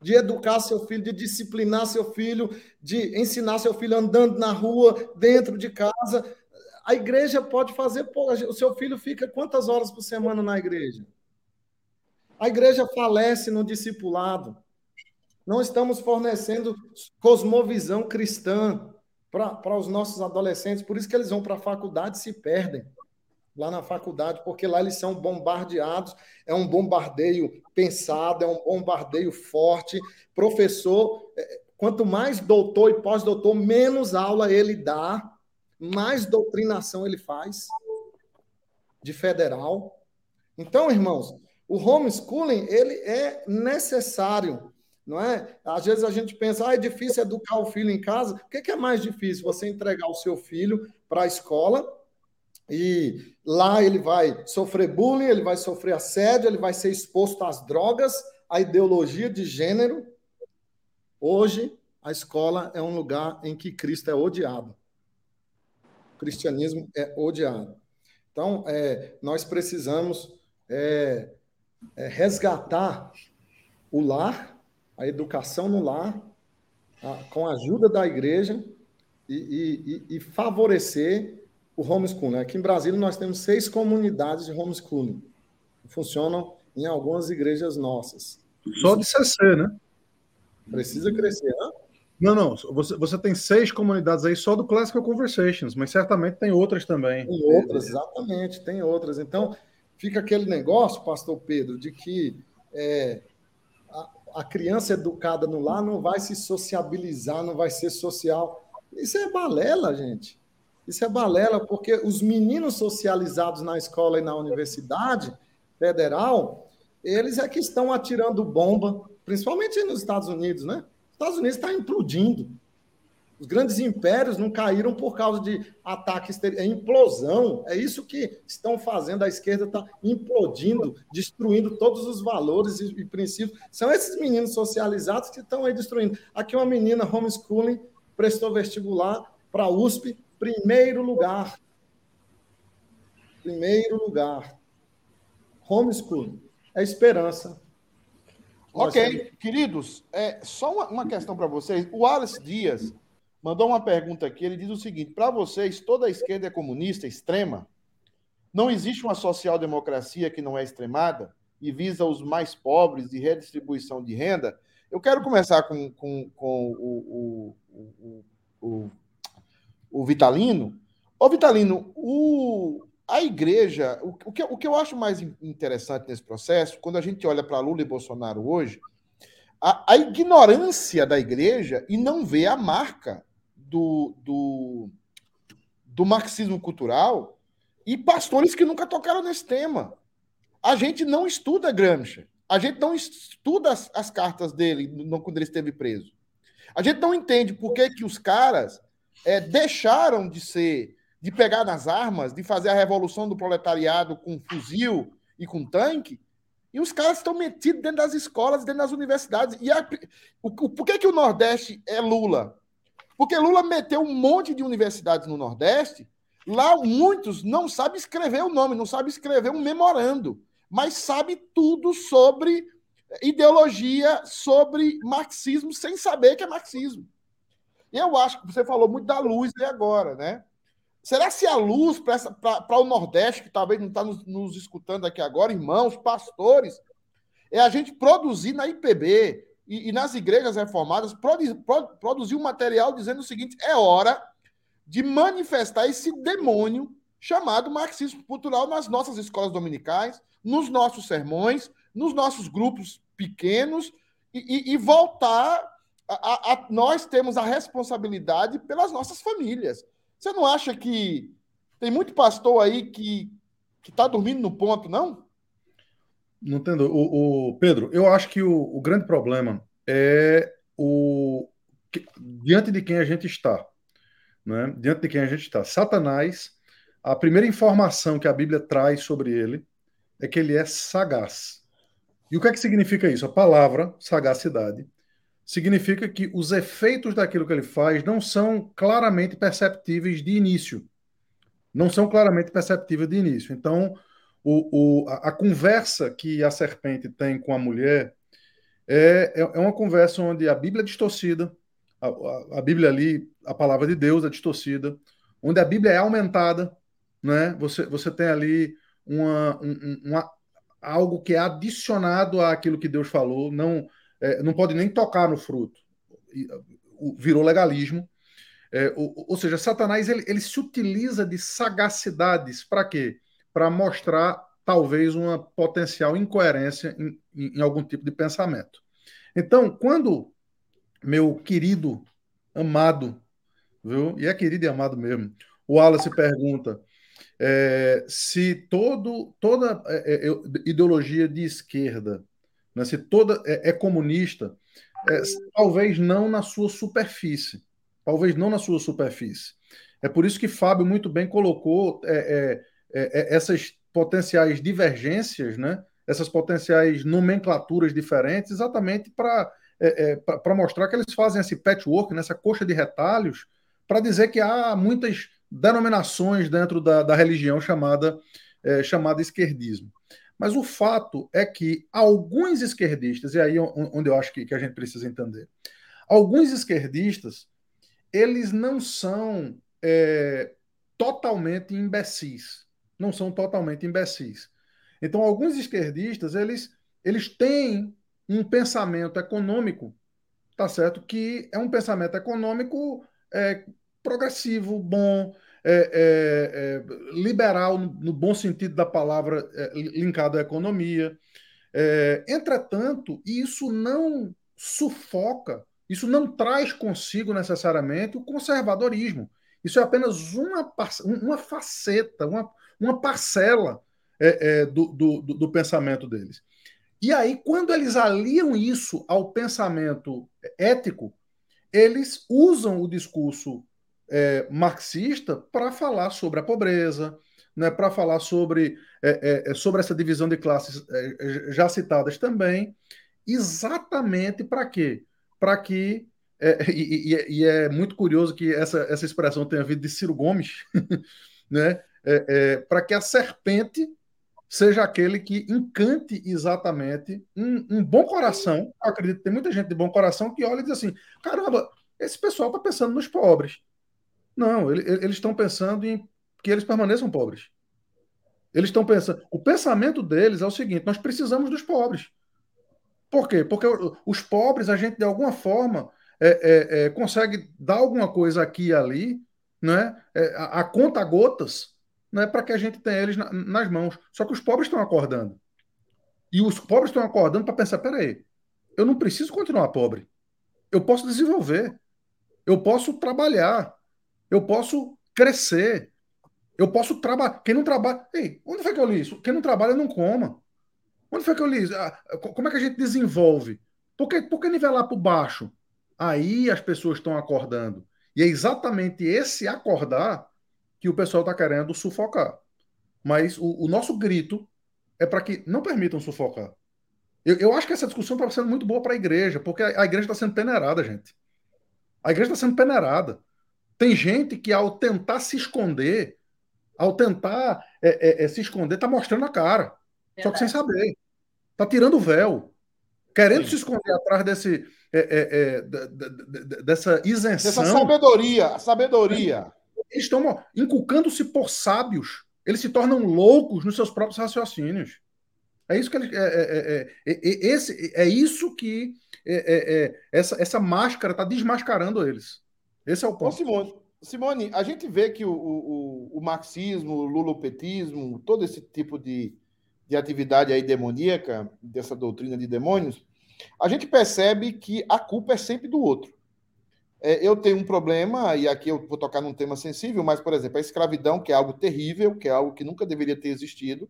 de educar seu filho, de disciplinar seu filho, de ensinar seu filho andando na rua, dentro de casa. A igreja pode fazer, pô, o seu filho fica quantas horas por semana na igreja? A igreja falece no discipulado. Não estamos fornecendo cosmovisão cristã para os nossos adolescentes, por isso que eles vão para a faculdade e se perdem lá na faculdade, porque lá eles são bombardeados, é um bombardeio pensado, é um bombardeio forte. Professor, é, quanto mais doutor e pós-doutor, menos aula ele dá, mais doutrinação ele faz de federal. Então, irmãos, o homeschooling ele é necessário, não é? Às vezes a gente pensa, ah, é difícil educar o filho em casa. O que é mais difícil? Você entregar o seu filho para a escola e lá ele vai sofrer bullying, ele vai sofrer assédio, ele vai ser exposto às drogas, à ideologia de gênero. Hoje, a escola é um lugar em que Cristo é odiado. O cristianismo é odiado. Então, é, nós precisamos é, é, resgatar o lar, a educação no lar, a, com a ajuda da igreja e, e, e favorecer o homeschooling. Aqui em Brasília, nós temos seis comunidades de homeschooling que funcionam em algumas igrejas nossas. Só de CC, né? Precisa crescer, né? Não, não. Você, você tem seis comunidades aí só do Classical Conversations, mas certamente tem outras também. Tem outras, exatamente, tem outras. Então, fica aquele negócio, pastor Pedro, de que é, a, a, criança educada no lar não vai se sociabilizar, não vai ser social. Isso é balela, gente. Isso é balela, porque os meninos socializados na escola e na universidade federal, eles é que estão atirando bomba, principalmente nos Estados Unidos, né? Os Estados Unidos está implodindo. Os grandes impérios não caíram por causa de ataque exterior, é implosão. É isso que estão fazendo. A esquerda está implodindo, destruindo todos os valores e, e, princípios. São esses meninos socializados que estão aí destruindo. Aqui uma menina homeschooling prestou vestibular para a USP, primeiro lugar. Primeiro lugar. Homeschooling. É esperança. Ok, queridos, é, só uma, uma questão para vocês. O Alice Dias mandou uma pergunta aqui. Ele diz o seguinte: para vocês, toda a esquerda é comunista, extrema? Não existe uma social-democracia que não é extremada e visa os mais pobres e redistribuição de renda? Eu quero começar com, com, com o, o, o, o, Vitalino. Ô, Vitalino, a igreja, o, que, o que eu acho mais interessante nesse processo, quando a gente olha para Lula e Bolsonaro hoje, a, a ignorância da igreja e não vê a marca do, do, do marxismo cultural e pastores que nunca tocaram nesse tema. A gente não estuda Gramsci. A gente não estuda as, as cartas dele no, quando ele esteve preso. A gente não entende por que, que os caras é, deixaram de ser, de pegar nas armas, de fazer a revolução do proletariado com fuzil e com tanque, e os caras estão metidos dentro das escolas, dentro das universidades. E a, o, por que, que o Nordeste é Lula? Porque Lula meteu um monte de universidades no Nordeste. Lá muitos não sabem escrever o nome, não sabem escrever um memorando, mas sabe tudo sobre ideologia, sobre marxismo, sem saber que é marxismo. Eu acho que você falou muito da luz aí agora, né? Será se a luz para o Nordeste, que talvez não está nos, nos escutando aqui agora, irmãos, pastores, é a gente produzir na IPB, e, e nas igrejas reformadas produ, produziu um material dizendo o seguinte: é hora de manifestar esse demônio chamado marxismo cultural nas nossas escolas dominicais, nos nossos sermões, nos nossos grupos pequenos e, e, e voltar a, a, a, nós temos a responsabilidade pelas nossas famílias. Você não acha que tem muito pastor aí que está dormindo no ponto, não? Não entendo. O, o, Pedro, eu acho que o, o grande problema é o que, diante de quem a gente está. Né? Diante de quem a gente está. Satanás, a primeira informação que a Bíblia traz sobre ele é que ele é sagaz. E o que é que significa isso? A palavra sagacidade significa que os efeitos daquilo que ele faz não são claramente perceptíveis de início. Não são claramente perceptíveis de início. Então, o, o, a, a, conversa que a serpente tem com a mulher é, é, é uma conversa onde a Bíblia é distorcida, a, a, a, Bíblia ali, a palavra de Deus é distorcida, onde a Bíblia é aumentada, né? Você, você tem ali uma, um, uma, algo que é adicionado àquilo que Deus falou, não, é, não pode nem tocar no fruto. Virou legalismo. É, ou, ou, seja, Satanás ele, ele se utiliza de sagacidades para quê? Para mostrar talvez uma potencial incoerência em, em, em algum tipo de pensamento. Então, quando meu querido, amado, viu? E é querido e amado mesmo, o Wallace pergunta é, se todo, toda é, é, ideologia de esquerda, né, se toda é, é comunista, é, talvez não na sua superfície, talvez não na sua superfície. É por isso que Fábio muito bem colocou é, é, é, essas potenciais divergências, né? essas potenciais nomenclaturas diferentes, exatamente para é, é, para mostrar que eles fazem esse patchwork, nessa coxa de retalhos, para dizer que há muitas denominações dentro da, da religião chamada, é, chamada esquerdismo. Mas o fato é que alguns esquerdistas, e aí onde eu acho que, que a gente precisa entender, alguns esquerdistas, eles não são é, totalmente imbecis. Não são totalmente imbecis. Então, alguns esquerdistas, eles, eles têm um pensamento econômico, tá certo? Que é um pensamento econômico é, progressivo, bom, é, é, é, liberal no, no, bom sentido da palavra, é, linkado à economia. É, entretanto, isso não sufoca, isso não traz consigo necessariamente o conservadorismo. Isso é apenas uma, uma faceta, uma, uma parcela do, do, do pensamento deles. E aí, quando eles aliam isso ao pensamento ético, eles usam o discurso é, marxista para falar sobre a pobreza, né, para falar sobre, é, é, é, sobre essa divisão de classes é, já citadas também, exatamente para quê? Para que, é, e, e, e, é muito curioso que essa, essa expressão tenha vindo de Ciro Gomes, né, para que a serpente seja aquele que encante exatamente um, um bom coração. Eu acredito que tem muita gente de bom coração que olha e diz assim: caramba, esse pessoal está pensando nos pobres. Não, ele, eles estão pensando em que eles permaneçam pobres. Eles estão pensando. O pensamento deles é o seguinte: nós precisamos dos pobres. Por quê? Porque os pobres, a gente, de alguma forma, é, é, é, consegue dar alguma coisa aqui e ali, né? É, a, a, conta gotas, né? para que a gente tenha eles na, nas mãos. Só que os pobres estão acordando. E os pobres estão acordando para pensar: peraí, eu não preciso continuar pobre. Eu posso desenvolver. Eu posso trabalhar. Eu posso crescer. Eu posso trabalhar. Quem não trabalha. Ei, onde foi que eu li isso? Quem não trabalha não coma. Onde foi que eu li isso? Ah, como é que a gente desenvolve? Por que, por que nivelar por baixo? Aí as pessoas estão acordando. E é exatamente esse acordar que o pessoal está querendo sufocar. Mas o, o nosso grito é para que não permitam sufocar. Eu, eu acho que essa discussão está sendo muito boa para a igreja, porque a, a igreja está sendo peneirada, gente. A igreja está sendo peneirada. Tem gente que, ao tentar se esconder, ao tentar é, é, é se esconder, está mostrando a cara. Só que sem saber. Está tirando o véu. Querendo Sim. se esconder atrás desse, é, é, é dessa isenção. Dessa sabedoria. Sabedoria. Eles estão inculcando-se por sábios. Eles se tornam loucos nos seus próprios raciocínios. É isso que eles, é, é, é, esse, é isso que essa, essa máscara está desmascarando eles. Esse é o ponto. Ô, Simone, Simone, a gente vê que o, o, o marxismo, o lulopetismo, todo esse tipo de, de atividade aí demoníaca, dessa doutrina de demônios, a gente percebe que a culpa é sempre do outro. É, eu tenho um problema, e aqui eu vou tocar num tema sensível, mas, por exemplo, a escravidão, que é algo terrível, que é algo que nunca deveria ter existido,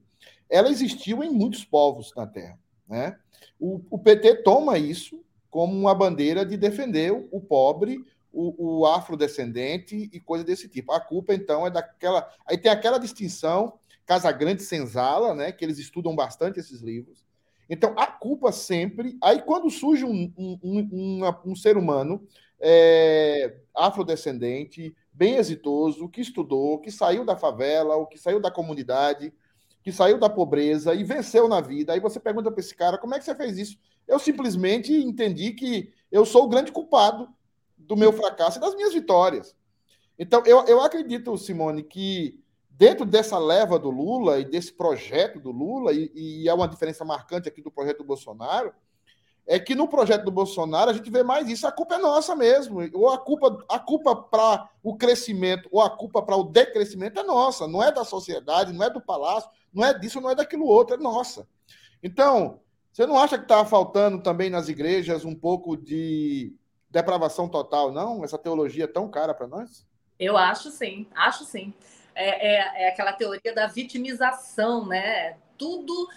ela existiu em muitos povos na Terra. Né? O, o PT toma isso como uma bandeira de defender o pobre, o, o afrodescendente e coisa desse tipo. A culpa, então, é daquela. Aí tem aquela distinção, Casa Grande Senzala, né? Que eles estudam bastante esses livros. Então, a culpa sempre. Aí, quando surge um, um, um, um ser humano é, afrodescendente, bem exitoso, que estudou, que saiu da favela, ou que saiu da comunidade, que saiu da pobreza e venceu na vida. Aí você pergunta para esse cara: como é que você fez isso? Eu simplesmente entendi que eu sou o grande culpado do meu fracasso e das minhas vitórias. Então, eu, eu acredito, Simone, que dentro dessa leva do Lula e desse projeto do Lula, e, e é uma diferença marcante aqui do projeto do Bolsonaro, é que no projeto do Bolsonaro a gente vê mais isso, a culpa é nossa mesmo. Ou a culpa, a culpa para o crescimento, ou a culpa para o decrescimento é nossa, não é da sociedade, não é do palácio, não é disso, não é daquilo outro, é nossa. Então, você não acha que está faltando também nas igrejas um pouco de depravação total, não? Essa teologia é tão cara para nós? Eu acho sim, acho sim. É, é, é, aquela teoria da vitimização, né? Tudo,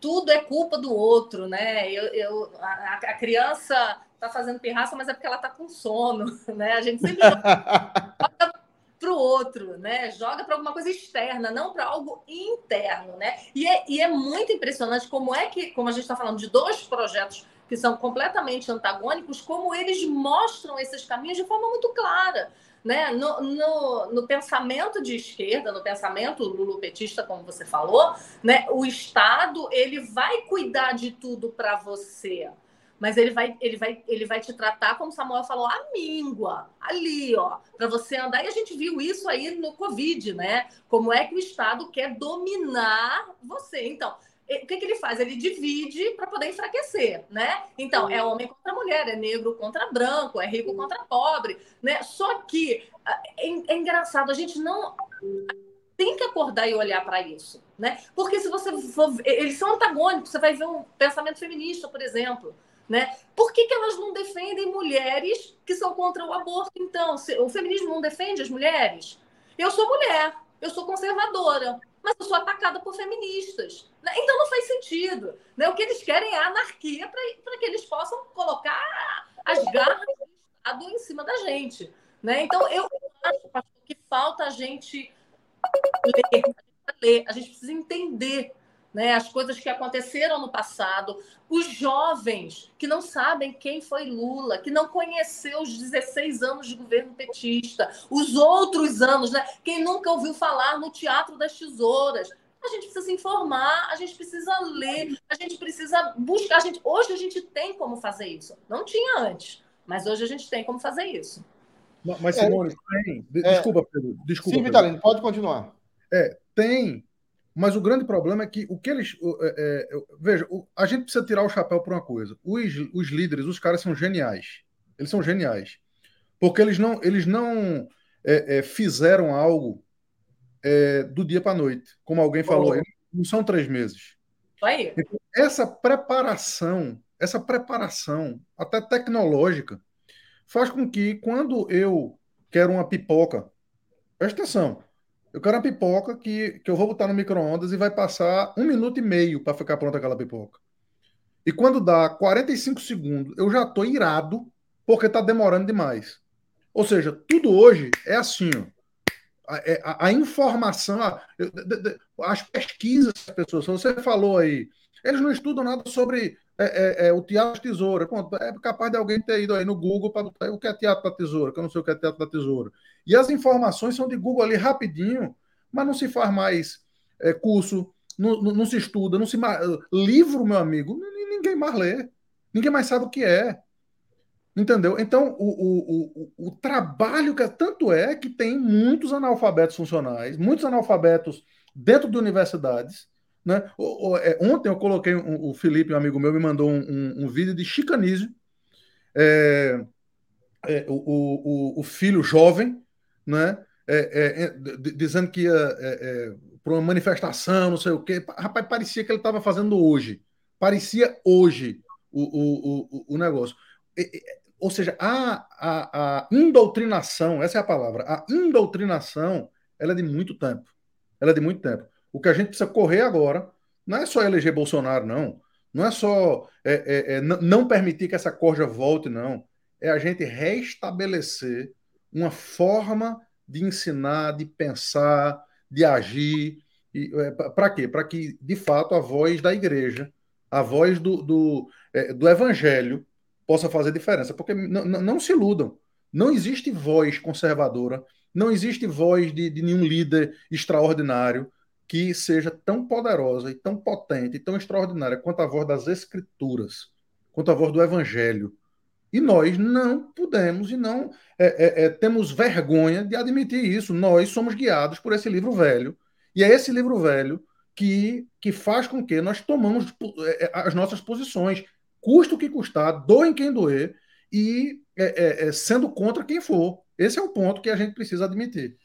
tudo é culpa do outro, né? Eu, eu a, a criança está fazendo pirraça, mas é porque ela está com sono, né? A gente sempre joga para o outro, né? Joga para alguma coisa externa, não para algo interno, né? E é, e é muito impressionante como é que, como a gente está falando de dois projetos que são completamente antagônicos, como eles mostram esses caminhos de forma muito clara. Né? No, no, no, pensamento de esquerda, no pensamento lulopetista, como você falou, né? O Estado ele vai cuidar de tudo para você, mas ele vai, ele vai, ele vai te tratar como Samuel falou, a míngua, ali, ó, para você andar. E a gente viu isso aí no Covid, né? Como é que o Estado quer dominar você? Então, o que, que ele faz? Ele divide para poder enfraquecer, né? Então, é homem contra mulher, é negro contra branco, é rico contra pobre, né? Só que é, é engraçado, a gente não tem que acordar e olhar para isso, né? Porque se você for, eles são antagônicos, você vai ver um pensamento feminista, por exemplo, né? Por que, que elas não defendem mulheres que são contra o aborto, então? O feminismo não defende as mulheres? Eu sou mulher, eu sou conservadora mas eu sou atacada por feministas. Né? Então não faz sentido. Né? O que eles querem é anarquia para que eles possam colocar as garras do Estado em cima da gente. Né? Então eu acho que falta a gente ler, a gente precisa entender né, as coisas que aconteceram no passado, os jovens que não sabem quem foi Lula, que não conheceu os 16 anos de governo petista, os outros anos, né, quem nunca ouviu falar no Teatro das Tesouras. A gente precisa se informar, a gente precisa ler, a gente precisa buscar. A gente, hoje a gente tem como fazer isso. Não tinha antes, mas hoje a gente tem como fazer isso. Mas, Simone, é, tem. Desculpa, Pedro. Desculpa, Sim, Vitalino, pode continuar. É, tem mas o grande problema é que o que eles. É, é, veja, o, a gente precisa tirar o chapéu para uma coisa. Os, os líderes, os caras são geniais. Eles são geniais. Porque eles não, eles não é, é fizeram algo é, do dia para a noite. Como alguém falou, oh. não são três meses. Aí. Então, essa preparação, essa preparação, até tecnológica, faz com que quando eu quero uma pipoca, presta atenção, eu quero uma pipoca que, que eu vou botar no micro-ondas e vai passar um minuto e meio para ficar pronta aquela pipoca. E quando dá 45 segundos, eu já estou irado porque está demorando demais. Ou seja, tudo hoje é assim. Ó. A, é, a, a informação, a, as pesquisas das pessoas, você falou aí, eles não estudam nada sobre é, é, é, o teatro da tesoura. Pronto, é capaz de alguém ter ido aí no Google para o que é teatro da tesoura, que eu não sei o que é teatro da tesoura. E as informações são de Google ali rapidinho, mas não se faz mais é, curso, não, não, não, se estuda, não se livro, meu amigo, ninguém mais lê, ninguém mais sabe o que é. Entendeu? Então, o, o, o, o trabalho que é, tanto é que tem muitos analfabetos funcionais, muitos analfabetos dentro de universidades, né? O, o, é, ontem eu coloquei, um, o Felipe, um amigo meu, me mandou um, um, um vídeo de chicanismo. É, é, o, o, filho jovem, né? É, é, dizendo que ia para uma manifestação, não sei o quê. Rapaz, parecia que ele estava fazendo hoje. Parecia hoje o, o, o, o negócio. ou seja, a, a, a indoutrinação, essa é a palavra, a indoutrinação, ela é de muito tempo. Ela é de muito tempo. O que a gente precisa correr agora não é só eleger Bolsonaro, não. Não é só é, é, é, não permitir que essa corja volte, não. É a gente restabelecer uma forma de ensinar, de pensar, de agir. É, Para quê? Para que, de fato, a voz da igreja, a voz do, do, é, do evangelho, possa fazer diferença. Porque não se iludam. Não existe voz conservadora, não existe voz de, de nenhum líder extraordinário que seja tão poderosa e tão potente e tão extraordinária quanto a voz das Escrituras, quanto a voz do Evangelho. E nós não podemos e não é, é, é, temos vergonha de admitir isso. Nós somos guiados por esse livro velho. E é esse livro velho que, que faz com que nós tomamos é, é, as nossas posições, custa o que custar, doem quem doer, e é, sendo contra quem for. Esse é o ponto que a gente precisa admitir.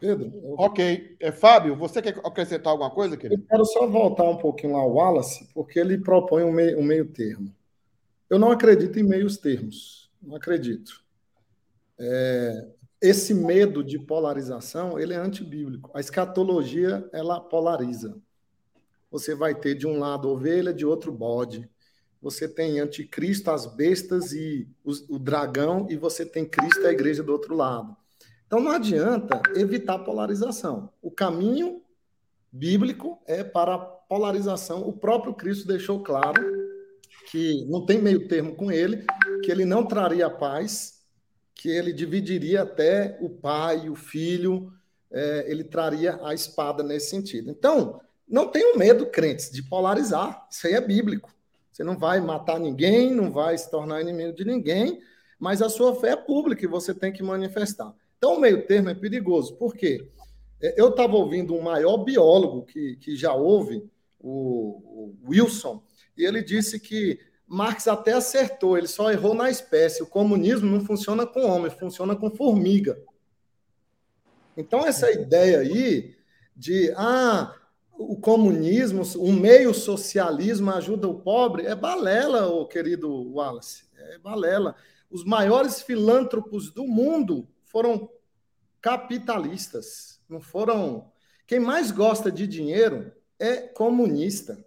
Pedro? Eu... Ok. É, Fábio, você quer acrescentar alguma coisa, querido? Eu quero só voltar um pouquinho lá ao Wallace, porque ele propõe um meio, um meio termo. Eu não acredito em meios termos. Não acredito. É, esse medo de polarização, ele é antibíblico. A escatologia, ela polariza. Você vai ter de um lado ovelha, de outro bode. Você tem anticristo, as bestas e o, o dragão, e você tem Cristo, a igreja do outro lado. Então não adianta evitar polarização. O caminho bíblico é para a polarização. O próprio Cristo deixou claro que não tem meio termo com ele, que ele não traria paz, que ele dividiria até o pai, o filho, é, ele traria a espada nesse sentido. Então, não tenham medo, crentes, de polarizar. Isso aí é bíblico. Você não vai matar ninguém, não vai se tornar inimigo de ninguém, mas a sua fé é pública e você tem que manifestar. Então, o meio termo é perigoso. Por quê? É, eu estava ouvindo um maior biólogo que, que já houve, o, o Wilson, e ele disse que Marx até acertou, ele só errou na espécie. O comunismo não funciona com homem, funciona com formiga. Então, essa ideia aí de ah, o comunismo, o meio socialismo ajuda o pobre, é balela, o querido Wallace. É balela. Os maiores filântropos do mundo foram capitalistas, não foram. Quem mais gosta de dinheiro é comunista.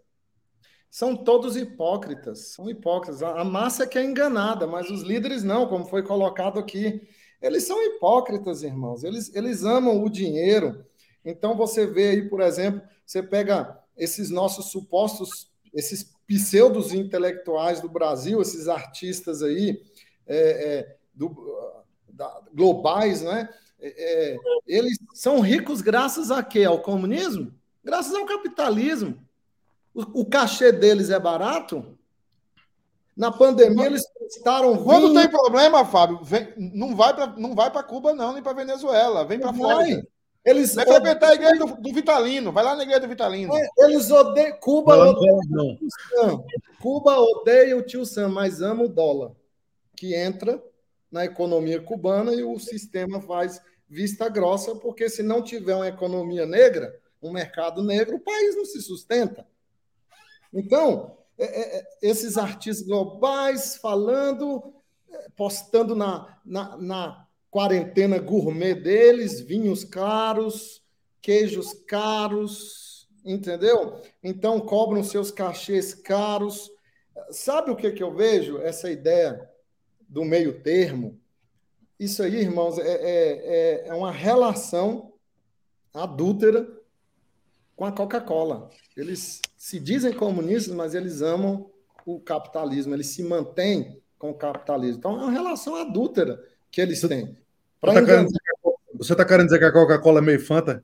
São todos hipócritas, são hipócritas. A massa é que é enganada, mas os líderes não, como foi colocado aqui. Eles são hipócritas, irmãos. Eles, eles amam o dinheiro. Então você vê aí, por exemplo, você pega esses nossos supostos, esses pseudos intelectuais do Brasil, esses artistas aí, é, é, do, da, globais, né? É, é eles são ricos graças a quê? Ao comunismo? Graças ao capitalismo. O, cachê deles é barato? Na pandemia eles prestaram Quando tem problema, Fábio, vem, não vai para não vai para Cuba não, nem para Venezuela, vem para fora. Eles vai frequentar a igreja do, do, Vitalino, vai lá na igreja do Vitalino. É, eles odeiam Cuba, não, odeia não. o Sam. Cuba odeia o tio Sam, mas ama o dólar, que entra na economia cubana e o sistema faz vista grossa, porque se não tiver uma economia negra, um mercado negro, o país não se sustenta. Então, é, é, é, esses artistas globais falando, postando na, na, na quarentena gourmet deles, vinhos caros, queijos caros, entendeu? Então cobram seus cachês caros. Sabe o que, que eu vejo? Essa ideia do meio termo. Isso aí, irmãos, é, é, é uma relação adúltera com a Coca-Cola. Eles se dizem comunistas, mas eles amam o capitalismo, eles se mantêm com o capitalismo. Então é uma relação adúltera que eles têm. Você está querendo, tá querendo, dizer que a Coca-Cola é meio fanta?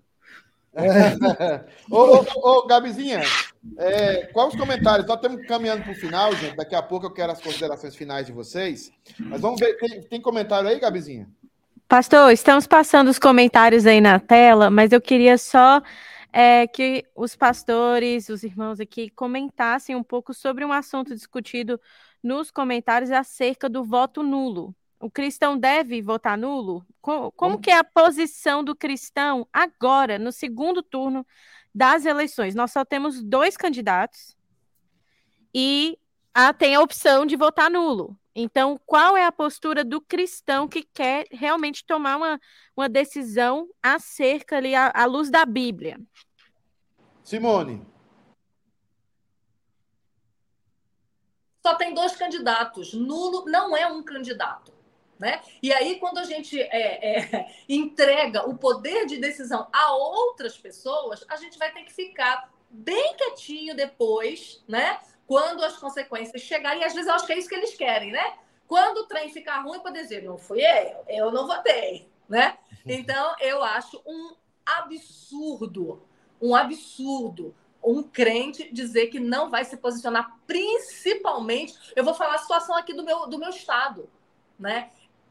É. ô, ô, ô, Gabizinha, é, quais os comentários? Nós estamos caminhando para o final, gente. Daqui a pouco eu quero as considerações finais de vocês. Mas vamos ver, tem, tem comentário aí, Gabizinha? Pastor, estamos passando os comentários aí na tela, mas eu queria só é, que os pastores, os irmãos aqui, comentassem um pouco sobre um assunto discutido nos comentários acerca do voto nulo. O cristão deve votar nulo? Como, como que é a posição do cristão agora, no segundo turno das eleições? Nós só temos dois candidatos e a, tem a opção de votar nulo. Então, qual é a postura do cristão que quer realmente tomar uma, uma decisão acerca ali à, à luz da Bíblia? Simone. Só tem dois candidatos. Nulo não é um candidato. Né? E aí, quando a gente é, é, entrega o poder de decisão a outras pessoas, a gente vai ter que ficar bem quietinho depois, né? Quando as consequências chegarem, e às vezes eu acho que é isso que eles querem, né? Quando o trem ficar ruim, para dizer, não fui eu, eu não votei, né? Então, eu acho um absurdo um absurdo um crente dizer que não vai se posicionar, principalmente. Eu vou falar a situação aqui do meu, do meu estado. Né?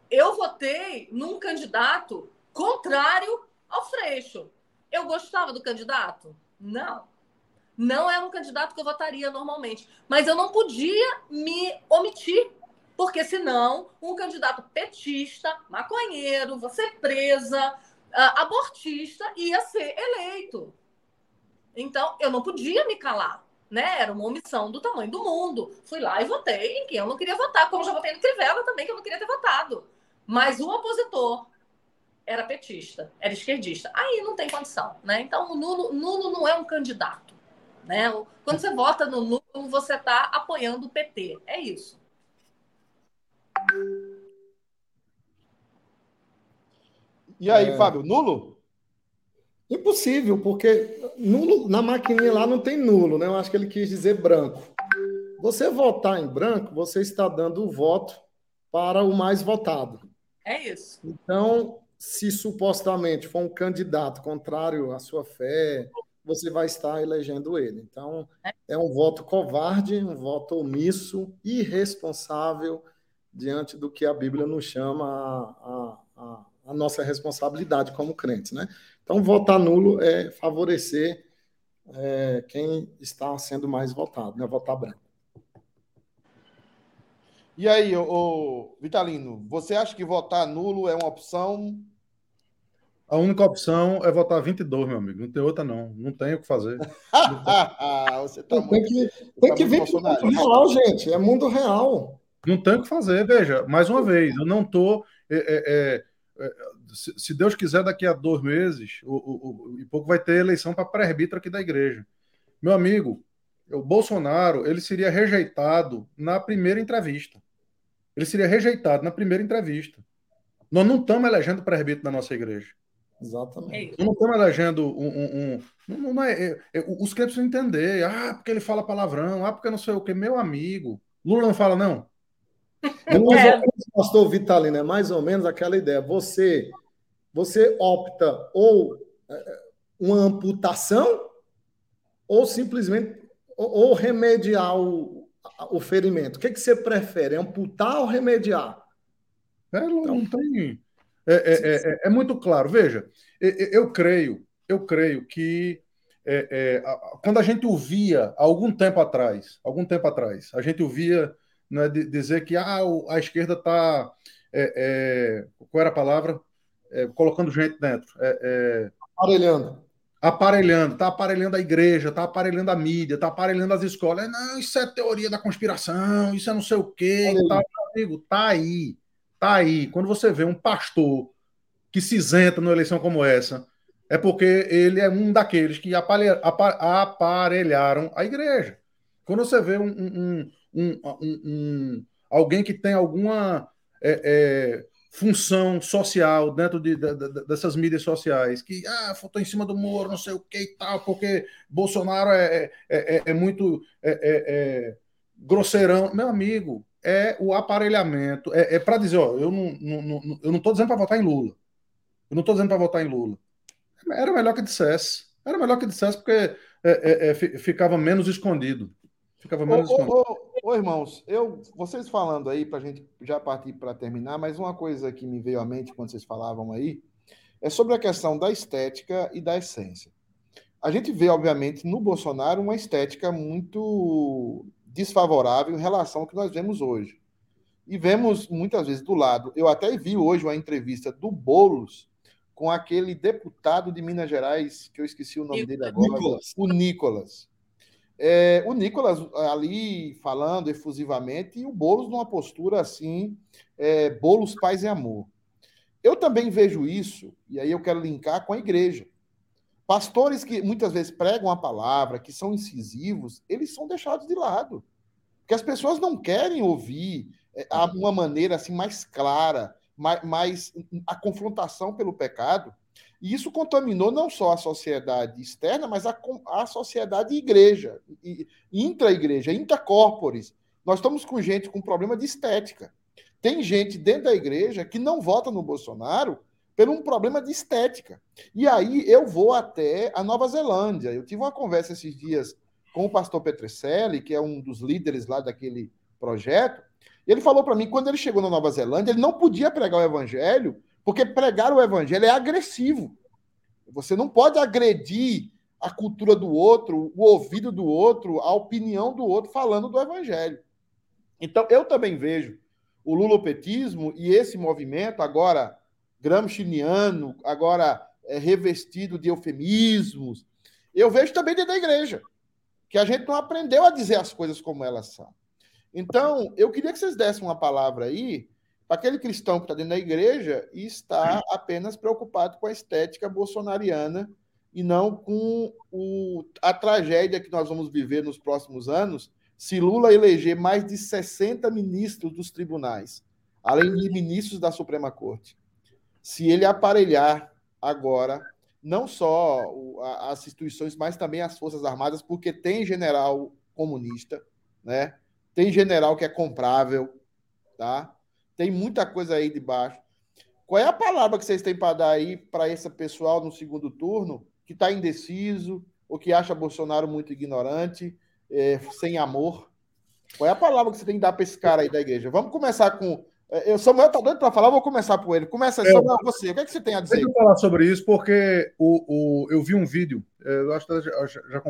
Eu votei num candidato contrário ao Freixo. Eu gostava do candidato? Não. Não era um candidato que eu votaria normalmente. Mas eu não podia me omitir. Porque senão, um candidato petista, maconheiro, você presa, ah, abortista, ia ser eleito. Então, eu não podia me calar. Né? Era uma omissão do tamanho do mundo. Fui lá e votei em quem eu não queria votar, como já votei no Crivella também, que eu não queria ter votado. Mas o opositor era petista, era esquerdista. Aí não tem condição, né? Então, o nulo, nulo não é um candidato. Né? Quando você vota no nulo, você está apoiando o PT. É isso. E aí, é... Fábio, nulo? Impossível, porque nulo, na maquininha lá não tem nulo, né? Eu acho que ele quis dizer branco. Você votar em branco, você está dando o voto para o mais votado. É isso. Então, se supostamente for um candidato contrário à sua fé, você vai estar elegendo ele. Então, é um voto covarde, um voto omisso, irresponsável diante do que a Bíblia nos chama a, a, a nossa responsabilidade como crentes, né? Então, votar nulo é favorecer é, quem está sendo mais votado, né? Votar branco. E aí, ô, Vitalino, você acha que votar nulo é uma opção? A única opção é votar 22, meu amigo. Não tem outra, não. Não tem o que fazer. você tá tem muito, que, tem tá que vir para mundo real, gente. É mundo real. Não tem o que fazer. Veja, mais uma vez, eu não estou. É, é, é, se Deus quiser, daqui a dois meses, o, o, o e pouco vai ter eleição para presbítero aqui da igreja. Meu amigo, o Bolsonaro ele seria rejeitado na primeira entrevista. Ele seria rejeitado na primeira entrevista. Nós não estamos elegendo presbítero na nossa igreja. Exatamente. Nós não estamos elegendo um. um, um não, não é, é, é, os crentes precisam entender. Ah, porque ele fala palavrão. Ah, porque não sei o que. Meu amigo. Lula não fala, não. É. é. Pastor Vitalino, é mais ou menos aquela ideia. Você, você opta ou é, uma amputação ou simplesmente ou, ou remediar o, o ferimento? O que, que você prefere, amputar ou remediar? É, não, então, não tem. É, é, é, é, é, muito claro. Veja, eu creio, eu creio que é, quando a gente ouvia algum tempo atrás, algum tempo atrás, a gente ouvia né, dizer que ah, a esquerda está. qual era a palavra? colocando gente dentro. Aparelhando aparelhando, tá aparelhando a igreja, tá aparelhando a mídia, tá aparelhando as escolas. Não, isso é teoria da conspiração, isso é não sei o quê, tá, amigo, tá aí, tá aí. Quando você vê um pastor que se isenta numa eleição como essa, é porque ele é um daqueles que aparelharam a igreja. Quando você vê um, um, um, um alguém que tem alguma é, é, função social dentro de, de, de, dessas mídias sociais, que ah, fotou em cima do muro, não sei o que e tal, porque Bolsonaro é, é, é, é muito é, grosseirão. Meu amigo, é o aparelhamento. É, para dizer, ó, eu não, não, não eu não estou dizendo para votar em Lula. Eu não estou dizendo para votar em Lula. Era melhor que dissesse. Era melhor que dissesse porque ficava menos escondido. Ficava menos ô, escondido. Ô, ô, irmãos, eu, vocês falando aí, para a gente já partir para terminar, mas uma coisa que me veio à mente quando vocês falavam aí é sobre a questão da estética e da essência. A gente vê, obviamente, no Bolsonaro uma estética muito desfavorável em relação ao que nós vemos hoje. E vemos muitas vezes do lado. Eu até vi hoje uma entrevista do Bolos com aquele deputado de Minas Gerais, que eu esqueci o nome dele agora, Nicolas. o Nicolas. É, o Nicolas ali falando efusivamente e o Boulos numa postura assim, é, Boulos paz e amor. Eu também vejo isso, e aí eu quero linkar com a igreja. Pastores que muitas vezes pregam a palavra, que são incisivos, eles são deixados de lado. Porque as pessoas não querem ouvir é, uma maneira assim mais clara, mais, mais a confrontação pelo pecado. E isso contaminou não só a sociedade externa, mas a, a sociedade igreja, intra-igreja, intercorpores. Nós estamos com gente com problema de estética. Tem gente dentro da igreja que não vota no Bolsonaro por um problema de estética. E aí eu vou até a Nova Zelândia. Eu tive uma conversa esses dias com o pastor Petrecelli, que é um dos líderes lá daquele projeto, ele falou para mim, quando ele chegou na Nova Zelândia, ele não podia pregar o evangelho porque pregar o evangelho é agressivo. Você não pode agredir a cultura do outro, o ouvido do outro, a opinião do outro falando do evangelho. Então, eu também vejo o lulopetismo e esse movimento agora gramsciano, agora é, revestido de eufemismos. Eu vejo também dentro da igreja, que a gente não aprendeu a dizer as coisas como elas são. Então, eu queria que vocês dessem uma palavra aí aquele cristão que está dentro da igreja e está apenas preocupado com a estética bolsonariana e não com o, a tragédia que nós vamos viver nos próximos anos se Lula eleger mais de 60 ministros dos tribunais, além de ministros da Suprema Corte. Se ele aparelhar agora não só as instituições, mas também as Forças Armadas, porque tem general comunista, né? Tem general que é comprável, tá? Tem muita coisa aí de baixo. Qual é a palavra que vocês têm para dar aí para esse pessoal no segundo turno que está indeciso ou que acha Bolsonaro muito ignorante, é, sem amor? Qual é a palavra que você tem que dar para esse cara aí da igreja? Vamos começar com. É, eu, Samuel está doido para falar, vou começar por ele. Começa, é, Samuel, você. O que, é que você tem a dizer? Eu falar sobre isso porque o, o, eu vi um vídeo. É, eu acho que já, já, já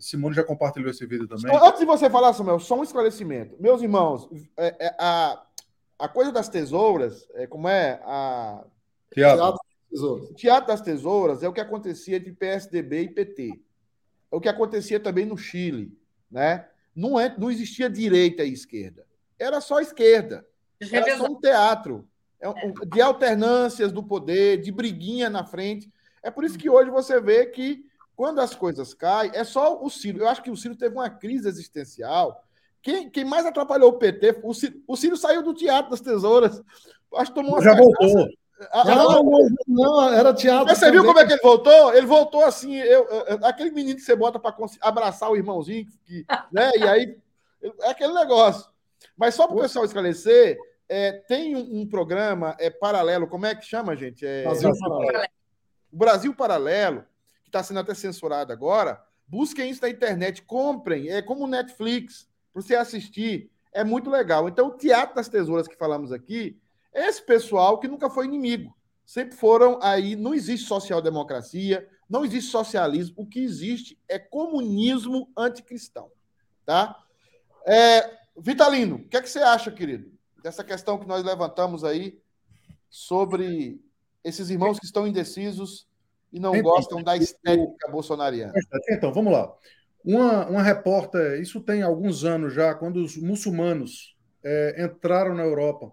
Simone já compartilhou esse vídeo também. Antes de você falar, Samuel, só um esclarecimento. Meus irmãos, é, é, a, a coisa das tesouras, é, como é? A... Teatro. Teatro, Teatro das Tesouras é o que acontecia entre PSDB e PT. É o que acontecia também no Chile, né? Não, é, não existia direita e esquerda. Era só esquerda. Era só um teatro é um, de alternâncias do poder, de briguinha na frente. É por isso que hoje você vê que quando as coisas caem, é só o Ciro. Eu acho que o Ciro teve uma crise existencial quem, quem mais atrapalhou o PT, o Ciro, o Ciro saiu do Teatro das Tesouras. Acho que tomou uma Já voltou. não, não, não, era teatro. Mas você viu como é que ele voltou? Ele voltou assim, eu, eu aquele menino que você bota para abraçar o irmãozinho, que, né? E aí é aquele negócio. Mas só para o pessoal esclarecer, é, tem um, um, programa é, paralelo, como é que chama, gente? É, Brasil Paralelo. O Brasil Paralelo, que está sendo até censurado agora. Busquem isso na internet, comprem, é como Netflix para você assistir, é muito legal. Então, o Teatro das Tesouras que falamos aqui, é esse pessoal que nunca foi inimigo. Sempre foram aí, não existe social-democracia, não existe socialismo, o que existe é comunismo anticristão. Tá? É, Vitalino, o que, é que você acha, querido, dessa questão que nós levantamos aí sobre esses irmãos que estão indecisos e não gostam da estética bolsonariana? Então, vamos lá. Uma, uma repórter, isso tem alguns anos já, quando os muçulmanos é, entraram na Europa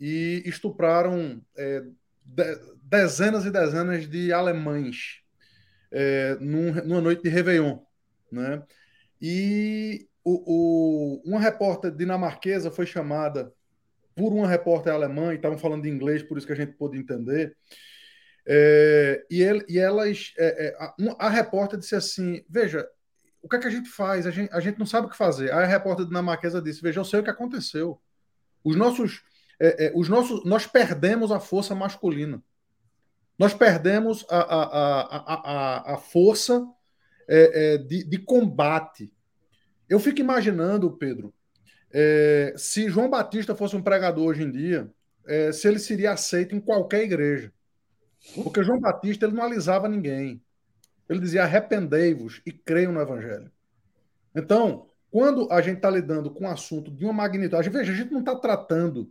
e estupraram é, de, dezenas e dezenas de alemães é, num, numa noite de Réveillon. Né? E o, o, uma repórter dinamarquesa foi chamada por uma repórter alemã, e estavam falando inglês, por isso que a gente pôde entender. É, e, ele, e, elas, é, é, a, a, repórter disse assim: Veja, o que é que a gente faz? A gente, a gente não sabe o que fazer. Aí a repórter dinamarquesa disse: Veja, eu sei o que aconteceu. Os nossos, é, é, os nossos, nós perdemos a força masculina. Nós perdemos a, a, a, a, a força é, de, de, combate. Eu fico imaginando, Pedro, é, se João Batista fosse um pregador hoje em dia, é, se ele seria aceito em qualquer igreja. Porque João Batista ele não alisava ninguém. Ele dizia: arrependei-vos e creiam no Evangelho. Então, quando a gente está lidando com um assunto de uma magnitude, veja, a gente não está tratando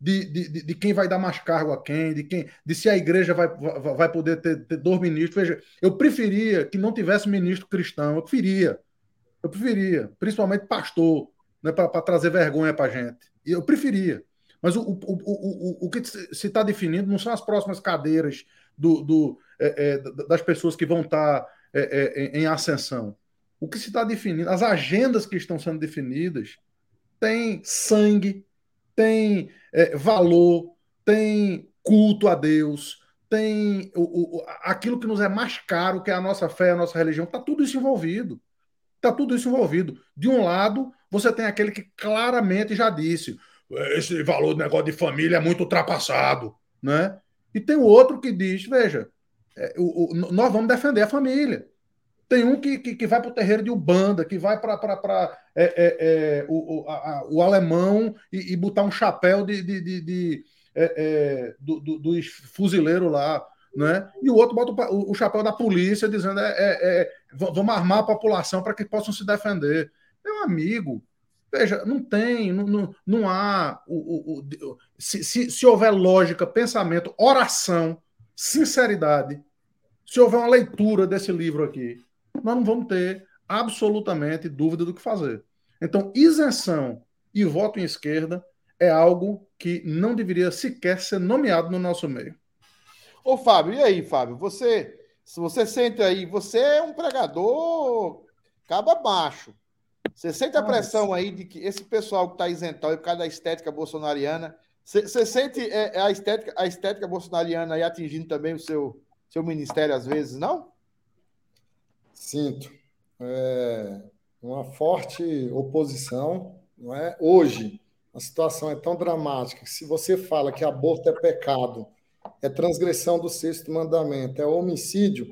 de, de, de, quem vai dar mais cargo a quem, de quem, de se a igreja vai, vai poder ter, ter dois ministros. Veja, eu preferia que não tivesse ministro cristão, eu preferia. Eu preferia, principalmente pastor, né, para trazer vergonha para a gente. Eu preferia. Mas o, o, o, o, o que se está definindo não são as próximas cadeiras do, do é, é, das pessoas que vão estar tá, é, é, em ascensão. O que se está definindo, as agendas que estão sendo definidas, tem sangue, tem é, valor, tem culto a Deus, tem o, o, aquilo que nos é mais caro, que é a nossa fé, a nossa religião, está tudo isso envolvido. Está tudo isso envolvido. De um lado, você tem aquele que claramente já disse: esse valor do negócio de família é muito ultrapassado. Né? E tem o outro que diz: veja, é, o, o, nós vamos defender a família. Tem um que, que, que vai para o terreiro de Ubanda, que vai para é, é, é, o, o, alemão e, e, botar um chapéu de, de, de, de é, é, do, do, dos fuzileiros lá. Né? E o outro bota o, o chapéu da polícia dizendo é, vamos armar a população para que possam se defender. Meu amigo, veja, não tem, não, não, não há. O, o, se, se, se houver lógica, pensamento, oração sinceridade, se houver uma leitura desse livro aqui, nós não vamos ter absolutamente dúvida do que fazer. Então, isenção e voto em esquerda é algo que não deveria sequer ser nomeado no nosso meio. Ô, Fábio, e aí, Fábio? Você, se você sente aí, você é um pregador caba baixo. Você sente a pressão aí de que esse pessoal que está isentão por causa da estética bolsonariana você sente é, é, a, estética, a estética bolsonariana aí atingindo também o seu, seu ministério às vezes, não? Sinto. É uma forte oposição, não é? Hoje, a situação é tão dramática que se você fala que aborto é pecado é transgressão do sexto mandamento, é homicídio,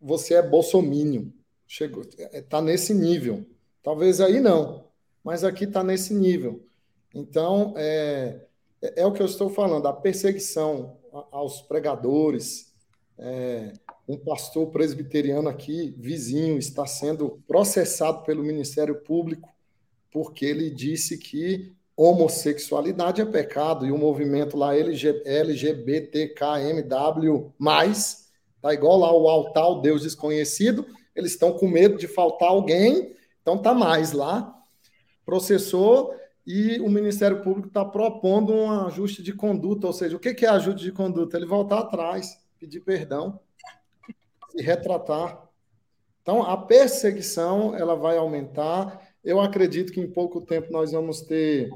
você é bolsomínio. Chegou, está nesse nível. Talvez aí não, mas aqui está nesse nível. Então, é, é, o que eu estou falando, a perseguição aos pregadores. É, um pastor presbiteriano aqui, vizinho, está sendo processado pelo Ministério Público porque ele disse que homossexualidade é pecado e o movimento lá LGBTKMW+, tá igual lá o altar, o Deus desconhecido, eles estão com medo de faltar alguém, então tá mais lá, processou e o Ministério Público está propondo um ajuste de conduta, ou seja, o que é ajuste de conduta? Ele voltar atrás, pedir perdão, se retratar. Então, a perseguição ela vai aumentar. Eu acredito que em pouco tempo nós vamos ter,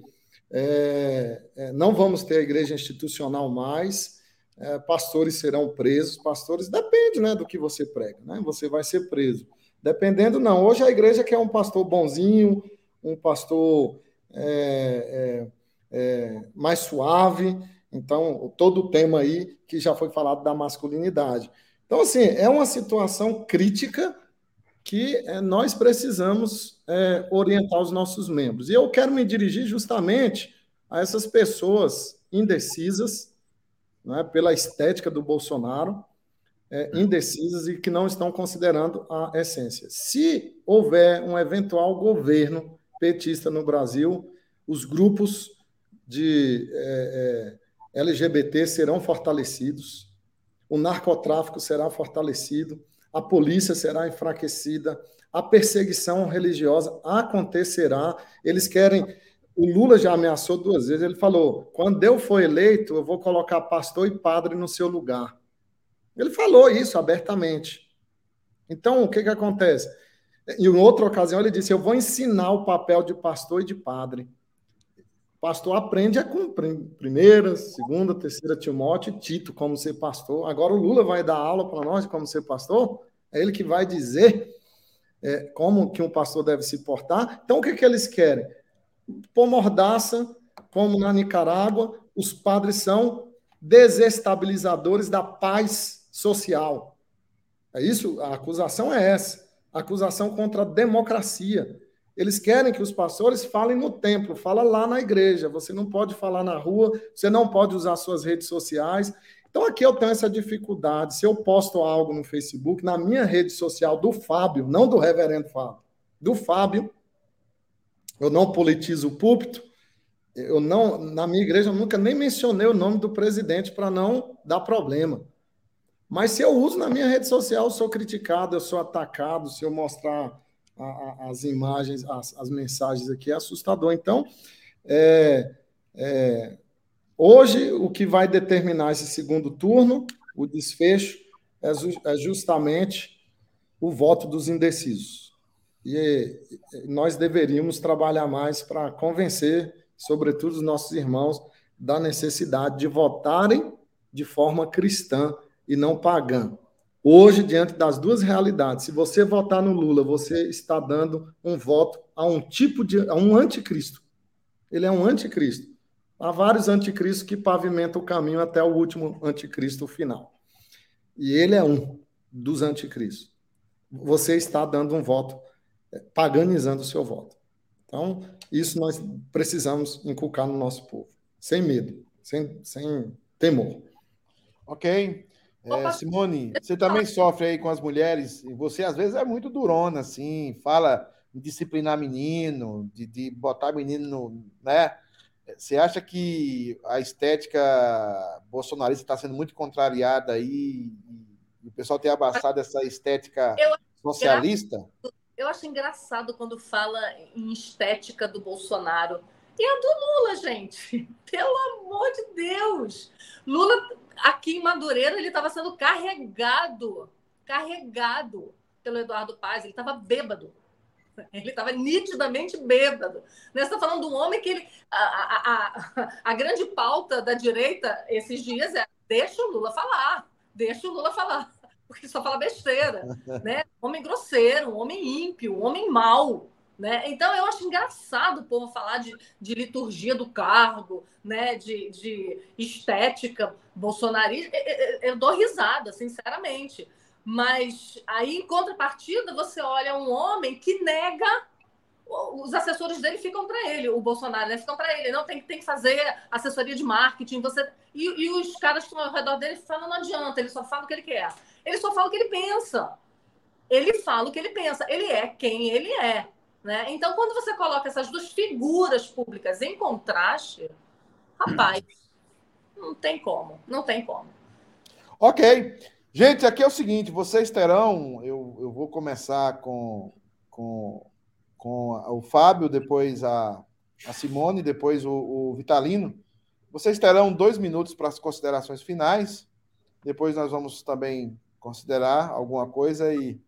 é, é, não vamos ter a igreja institucional mais. É, pastores serão presos. Pastores depende, né, do que você prega, né? Você vai ser preso. Dependendo, não. Hoje a igreja quer um pastor bonzinho, um pastor é, é, é, mais suave. Então, todo o tema aí que já foi falado da masculinidade. Então, assim, é uma situação crítica que é, nós precisamos é, orientar os nossos membros. E eu quero me dirigir justamente a essas pessoas indecisas, né, pela estética do Bolsonaro, é, indecisas e que não estão considerando a essência. Se houver um eventual governo petista no Brasil, os grupos de é, é, LGBT serão fortalecidos, o narcotráfico será fortalecido, a polícia será enfraquecida, a perseguição religiosa acontecerá. Eles querem. O Lula já ameaçou duas vezes. Ele falou: quando eu for eleito, eu vou colocar pastor e padre no seu lugar. Ele falou isso abertamente. Então, o que, que acontece? Em outra ocasião, ele disse: Eu vou ensinar o papel de pastor e de padre. Pastor aprende a cumprir primeira, segunda, terceira Timóteo Tito como ser pastor. Agora o Lula vai dar aula para nós de como ser pastor. É ele que vai dizer é, como que um pastor deve se portar. Então, o que, que eles querem? Por mordaça, como na Nicarágua, os padres são desestabilizadores da paz social. É isso? A acusação é essa acusação contra a democracia. Eles querem que os pastores falem no templo, fala lá na igreja. Você não pode falar na rua, você não pode usar suas redes sociais. Então aqui eu tenho essa dificuldade. Se eu posto algo no Facebook, na minha rede social do Fábio, não do reverendo Fábio, do Fábio, eu não politizo o púlpito. Eu não, na minha igreja, eu nunca nem mencionei o nome do presidente para não dar problema. Mas se eu uso na minha rede social, eu sou criticado, eu sou atacado, se eu mostrar a, a, as imagens, as, as, mensagens aqui, é assustador. Então, é, é, hoje, o que vai determinar esse segundo turno, o desfecho, é, é justamente o voto dos indecisos. E nós deveríamos trabalhar mais para convencer, sobretudo os nossos irmãos, da necessidade de votarem de forma cristã e não pagã. Hoje, diante das duas realidades, se você votar no Lula, você está dando um voto a um tipo de. a um anticristo. Ele é um anticristo. Há vários anticristos que pavimentam o caminho até o último anticristo final. E ele é um dos anticristos. Você está dando um voto, é, paganizando o seu voto. Então, isso nós precisamos inculcar no nosso povo, sem medo, sem, sem temor. Ok. É, Simone, você também sofre aí com as mulheres, e você às vezes é muito durona, assim, fala em disciplinar menino, de, de botar menino no. né? Você acha que a estética bolsonarista está sendo muito contrariada aí e o pessoal tem abraçado essa estética eu socialista? Eu acho engraçado quando fala em estética do Bolsonaro. E a do Lula, gente. Pelo amor de Deus. Lula aqui em Madureira ele estava sendo carregado, carregado pelo Eduardo Paz, ele estava bêbado. Ele estava nitidamente bêbado. Né, você está falando de um homem que ele. A, a, a, a, grande pauta da direita esses dias é deixa o Lula falar, deixa o Lula falar, porque só fala besteira. Né? Homem grosseiro, homem ímpio, homem mau. Né? Então, eu acho engraçado o povo falar de, de liturgia do cargo, né? de, de estética bolsonarista. Eu dou risada, sinceramente. Mas aí, em contrapartida, você olha um homem que nega. Os assessores dele ficam para ele, o Bolsonaro, né? Ficam para ele. Não, tem, tem que fazer assessoria de marketing. Você e, e os caras que estão ao redor dele falam: não adianta, ele só fala o que ele quer. Ele só fala o que ele pensa. Ele fala o que ele pensa. Ele é quem ele é. Né? Então, quando você coloca essas duas figuras públicas em contraste, rapaz, não tem como, não tem como. Ok. Gente, aqui é o seguinte: vocês terão. Eu, eu vou começar com, com, com o Fábio, depois a, a Simone, depois o, o Vitalino. Vocês terão dois minutos para as considerações finais. Depois nós vamos também considerar alguma coisa e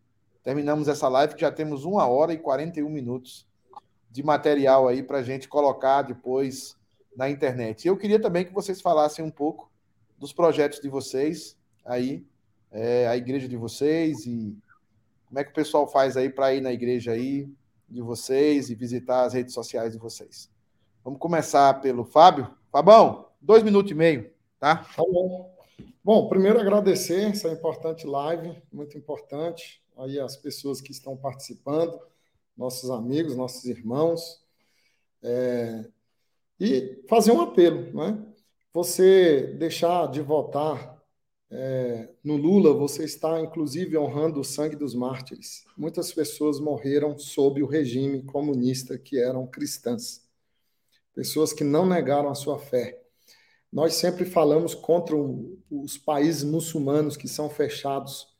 terminamos essa live que já temos uma hora e 41 minutos de material aí para a gente colocar depois na internet. Eu queria também que vocês falassem um pouco dos projetos de vocês aí, é, a igreja de vocês e como é que o pessoal faz aí para ir na igreja aí de vocês e visitar as redes sociais de vocês. Vamos começar pelo Fábio. Fabão, dois minutos e meio, tá? Tá bom. Bom, primeiro agradecer essa importante live, muito importante aí as pessoas que estão participando, nossos amigos, nossos irmãos, é, e fazer um apelo, né? Você deixar de votar é, no Lula, você está inclusive honrando o sangue dos mártires. Muitas pessoas morreram sob o regime comunista que eram cristãs, pessoas que não negaram a sua fé. Nós sempre falamos contra os países muçulmanos que são fechados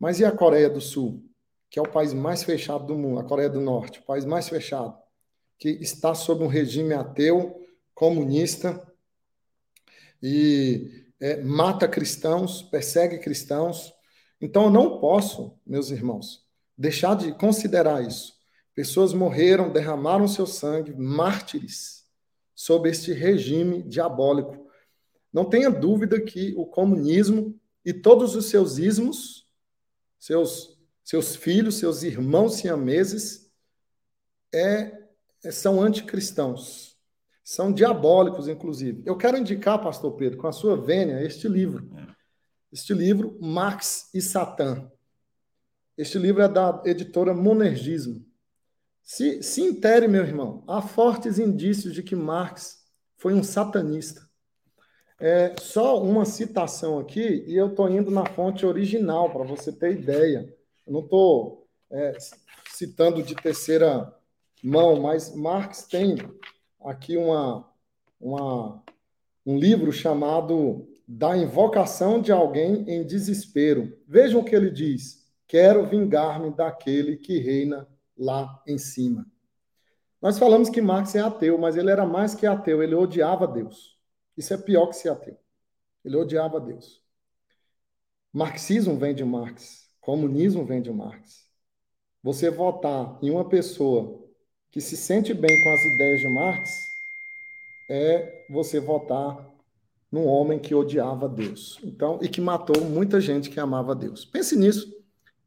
mas e a Coreia do Sul, que é o país mais fechado do mundo, a Coreia do Norte, o país mais fechado, que está sob um regime ateu, comunista, e é, mata cristãos, persegue cristãos. Então eu não posso, meus irmãos, deixar de considerar isso. Pessoas morreram, derramaram seu sangue, mártires, sob este regime diabólico. Não tenha dúvida que o comunismo e todos os seus ismos seus, seus filhos, seus irmãos siameses, é, é, são anticristãos. São diabólicos, inclusive. Eu quero indicar, pastor Pedro, com a sua vênia, este livro. Este livro, Marx e Satã. Este livro é da editora Monergismo. Se, se intere, meu irmão, há fortes indícios de que Marx foi um satanista. É, só uma citação aqui, e eu estou indo na fonte original, para você ter ideia. Eu não estou é, citando de terceira mão, mas Marx tem aqui uma, uma, um livro chamado Da Invocação de Alguém em Desespero. Vejam o que ele diz: Quero vingar-me daquele que reina lá em cima. Nós falamos que Marx é ateu, mas ele era mais que ateu, ele odiava Deus. Isso é pior que ser ateu. Ele odiava Deus. Marxismo vem de Marx. Comunismo vem de Marx. Você votar em uma pessoa que se sente bem com as ideias de Marx é você votar num homem que odiava Deus. Então, e que matou muita gente que amava Deus. Pense nisso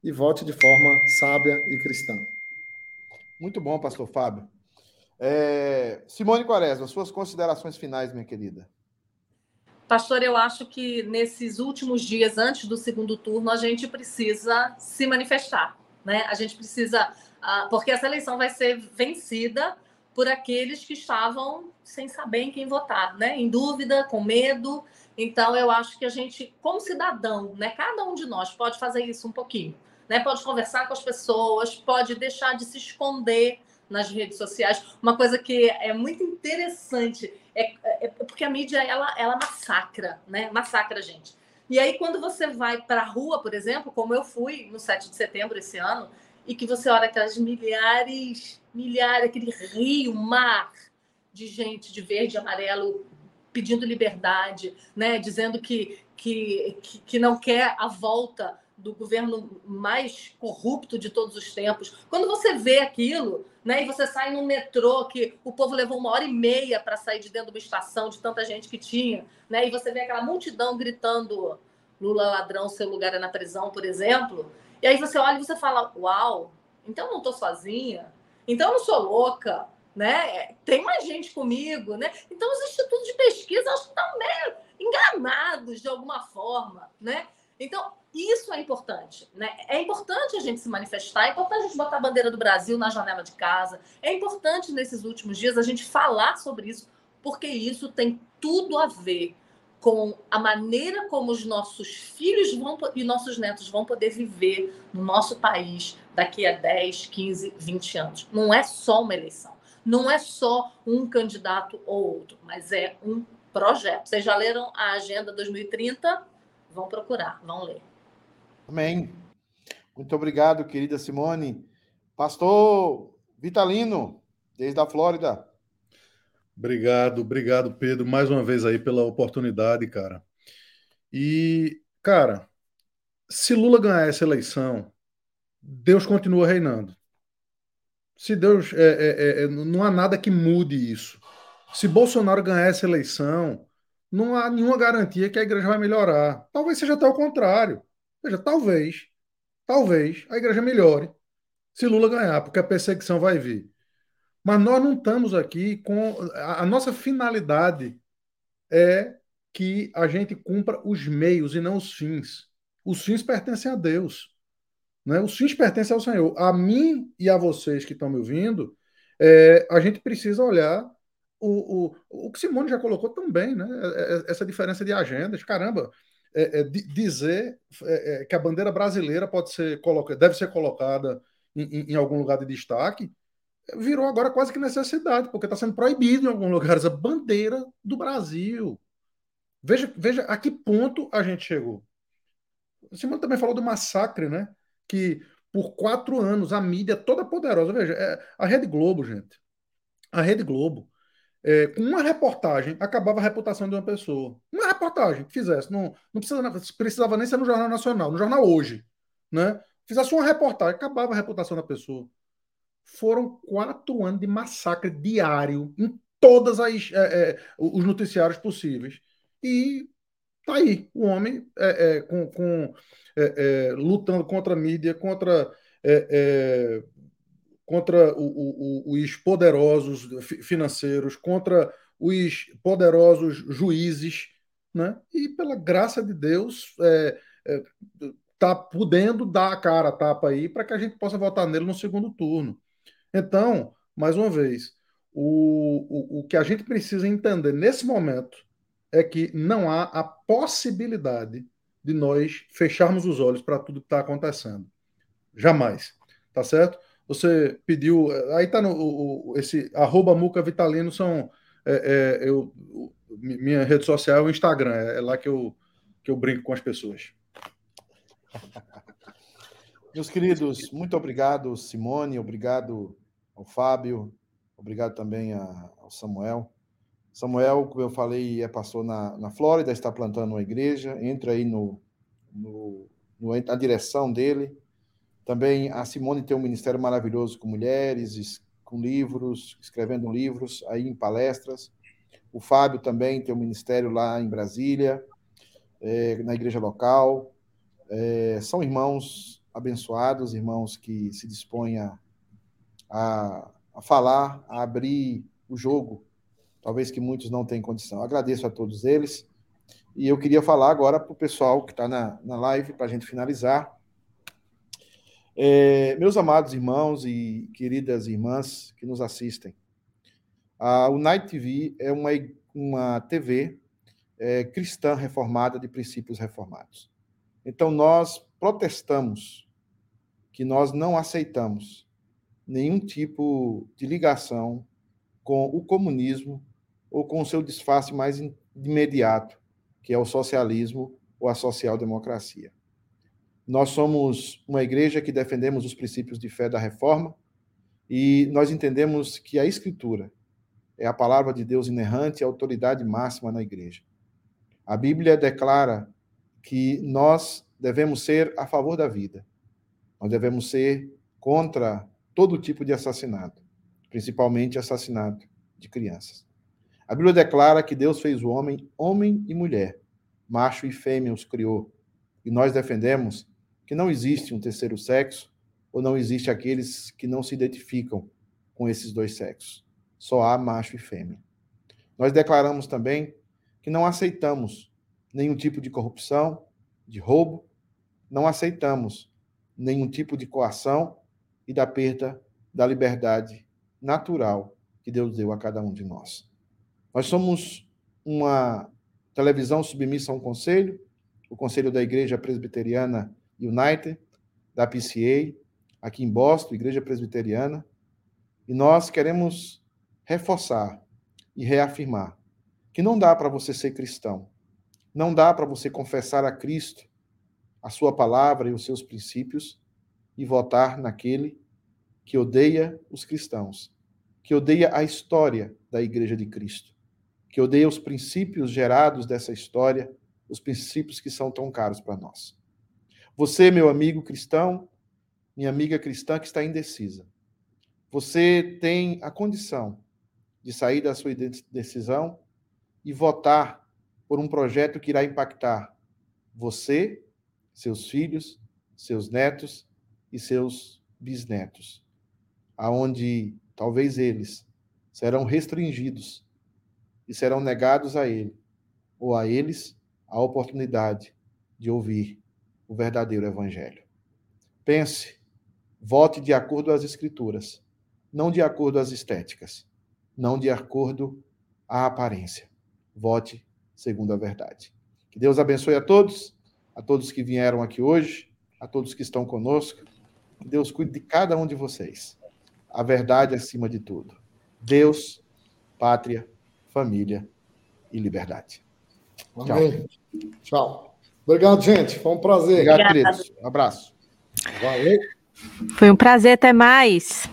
e vote de forma sábia e cristã. Muito bom, pastor Fábio. É... Simone Quaresma, suas considerações finais, minha querida. Pastor, eu acho que nesses últimos dias antes do segundo turno a gente precisa se manifestar, né? A gente precisa, uh, porque essa eleição vai ser vencida por aqueles que estavam sem saber em quem votar, né? Em dúvida, com medo. Então, eu acho que a gente, como cidadão, né? Cada um de nós pode fazer isso um pouquinho, né? Pode conversar com as pessoas, pode deixar de se esconder nas redes sociais. Uma coisa que é muito interessante é, é, é porque a mídia ela, ela massacra, né? Massacra a gente. E aí, quando você vai para a rua, por exemplo, como eu fui no 7 de setembro esse ano, e que você olha aquelas milhares, milhares, aquele rio, mar de gente de verde e amarelo pedindo liberdade, né? dizendo que, que, que, que não quer a volta do governo mais corrupto de todos os tempos. Quando você vê aquilo, né, e você sai no metrô que o povo levou uma hora e meia para sair de dentro de uma estação de tanta gente que tinha, né, e você vê aquela multidão gritando Lula ladrão, seu lugar é na prisão, por exemplo, e aí você olha e você fala, uau, então não estou sozinha. Então, eu não sou louca, né? Tem mais gente comigo, né? Então, os institutos de pesquisa estão meio enganados de alguma forma, né? Então, isso é importante, né? É importante a gente se manifestar, é importante a gente botar a bandeira do Brasil na janela de casa, é importante nesses últimos dias a gente falar sobre isso, porque isso tem tudo a ver com a maneira como os nossos filhos vão, e nossos netos vão poder viver no nosso país daqui a 10, 15, 20 anos. Não é só uma eleição, não é só um candidato ou outro, mas é um projeto. Vocês já leram a Agenda 2030? Vão procurar, vão ler. Amém. Muito obrigado, querida Simone. Pastor Vitalino, desde a Flórida. Obrigado, obrigado, Pedro, mais uma vez aí pela oportunidade, cara. E, cara, se Lula ganhar essa eleição, Deus continua reinando. Se Deus. É, é, é, não há nada que mude isso. Se Bolsonaro ganhar essa eleição, não há nenhuma garantia que a igreja vai melhorar. Talvez seja até o contrário. Veja, talvez, talvez a igreja melhore se Lula ganhar, porque a perseguição vai vir. Mas nós não estamos aqui com. A, nossa finalidade é que a gente cumpra os meios e não os fins. Os fins pertencem a Deus. Né? Os fins pertencem ao Senhor. A mim e a vocês que estão me ouvindo, é, a gente precisa olhar o, o, o que Simone já colocou também, né? É, é, essa diferença de agendas. Caramba, é, é, dizer é, que a bandeira brasileira pode ser deve ser colocada em, em, algum lugar de destaque virou agora quase que necessidade, porque está sendo proibido em alguns lugares a bandeira do Brasil. Veja, veja a que ponto a gente chegou. Simão também falou do massacre, né? Que por quatro anos a mídia toda poderosa. Veja, é, a Rede Globo, gente. A Rede Globo, é, com uma reportagem, acabava a reputação de uma pessoa. Uma reportagem que fizesse. Não, não precisava, precisava nem ser no Jornal Nacional, no Jornal Hoje. Né? Fizesse uma reportagem, acabava a reputação da pessoa foram quatro anos de massacre diário em todas as é, é, os noticiários possíveis. E tá aí o homem é, é com, com é, é, lutando contra a mídia, contra contra o, o, os poderosos financeiros, contra os poderosos juízes, né? E pela graça de Deus tá podendo dar a cara a tapa aí para que a gente possa votar nele no segundo turno. Então, mais uma vez, o, o, o que a gente precisa entender nesse momento é que não há a possibilidade de nós fecharmos os olhos para tudo que está acontecendo. Jamais. Tá certo? Você pediu. Aí tá no. O, esse arroba Muca Vitalino são. É, é, eu, minha rede social é o Instagram, é, é lá que eu, que eu brinco com as pessoas. Meus queridos, muito obrigado, Simone, obrigado ao Fábio, obrigado também ao Samuel. Samuel, como eu falei, é na, na Flórida, está plantando uma igreja, entra aí no, no, no, na direção dele. Também a Simone tem um ministério maravilhoso com mulheres, com livros, escrevendo livros, aí em palestras. O Fábio também tem um ministério lá em Brasília, é, na igreja local. É, são irmãos abençoados, irmãos que se dispõem a a, falar, a abrir o jogo, talvez que muitos não tenham condição. Agradeço a todos eles. E eu queria falar agora para o pessoal que está na, na live, para a gente finalizar. É, meus amados irmãos e queridas irmãs que nos assistem, a Unite TV é uma, uma TV é, cristã reformada de princípios reformados. Então, nós protestamos que nós não aceitamos nenhum tipo de ligação com o comunismo ou com o seu disfarce mais imediato, que é o socialismo ou a social-democracia. Nós somos uma igreja que defendemos os princípios de fé da reforma e nós entendemos que a Escritura é a palavra de Deus inerrante e a autoridade máxima na igreja. A Bíblia declara que nós devemos ser a favor da vida, nós devemos ser contra todo tipo de assassinato, principalmente assassinato de crianças. A Bíblia declara que Deus fez o homem homem e mulher, macho e fêmea os criou. E nós defendemos que não existe um terceiro sexo ou não existe aqueles que não se identificam com esses dois sexos. Só há macho e fêmea. Nós declaramos também que não aceitamos nenhum tipo de corrupção, de roubo, não aceitamos nenhum tipo de coação e da perda da liberdade natural que Deus deu a cada um de nós. Nós somos uma televisão submissa a um conselho, o Conselho da Igreja Presbiteriana United, da PCA, aqui em Boston, Igreja Presbiteriana, e nós queremos reforçar e reafirmar que não dá para você ser cristão, não dá para você confessar a Cristo, a sua palavra e os seus princípios e votar naquele que odeia os cristãos, que odeia a história da Igreja de Cristo, que odeia os princípios gerados dessa história, os princípios que são tão caros para nós. Você, meu amigo cristão, minha amiga cristã que está indecisa, você tem a condição de sair da sua decisão e votar por um projeto que irá impactar você, seus filhos, seus netos e seus bisnetos, aonde talvez eles serão restringidos e serão negados a ele ou a eles a oportunidade de ouvir o verdadeiro evangelho. Pense, vote de acordo às escrituras, não de acordo às estéticas, não de acordo à aparência. Vote segundo a verdade. Que Deus abençoe a todos, a todos que vieram aqui hoje, a todos que estão conosco. Que Deus cuide de cada um de vocês. A verdade acima de tudo. Deus, pátria, família e liberdade. Amém. Tchau. Tchau. Obrigado, gente. Foi um prazer. Obrigado, queridos. Um abraço. Valeu. Foi um prazer. Até mais.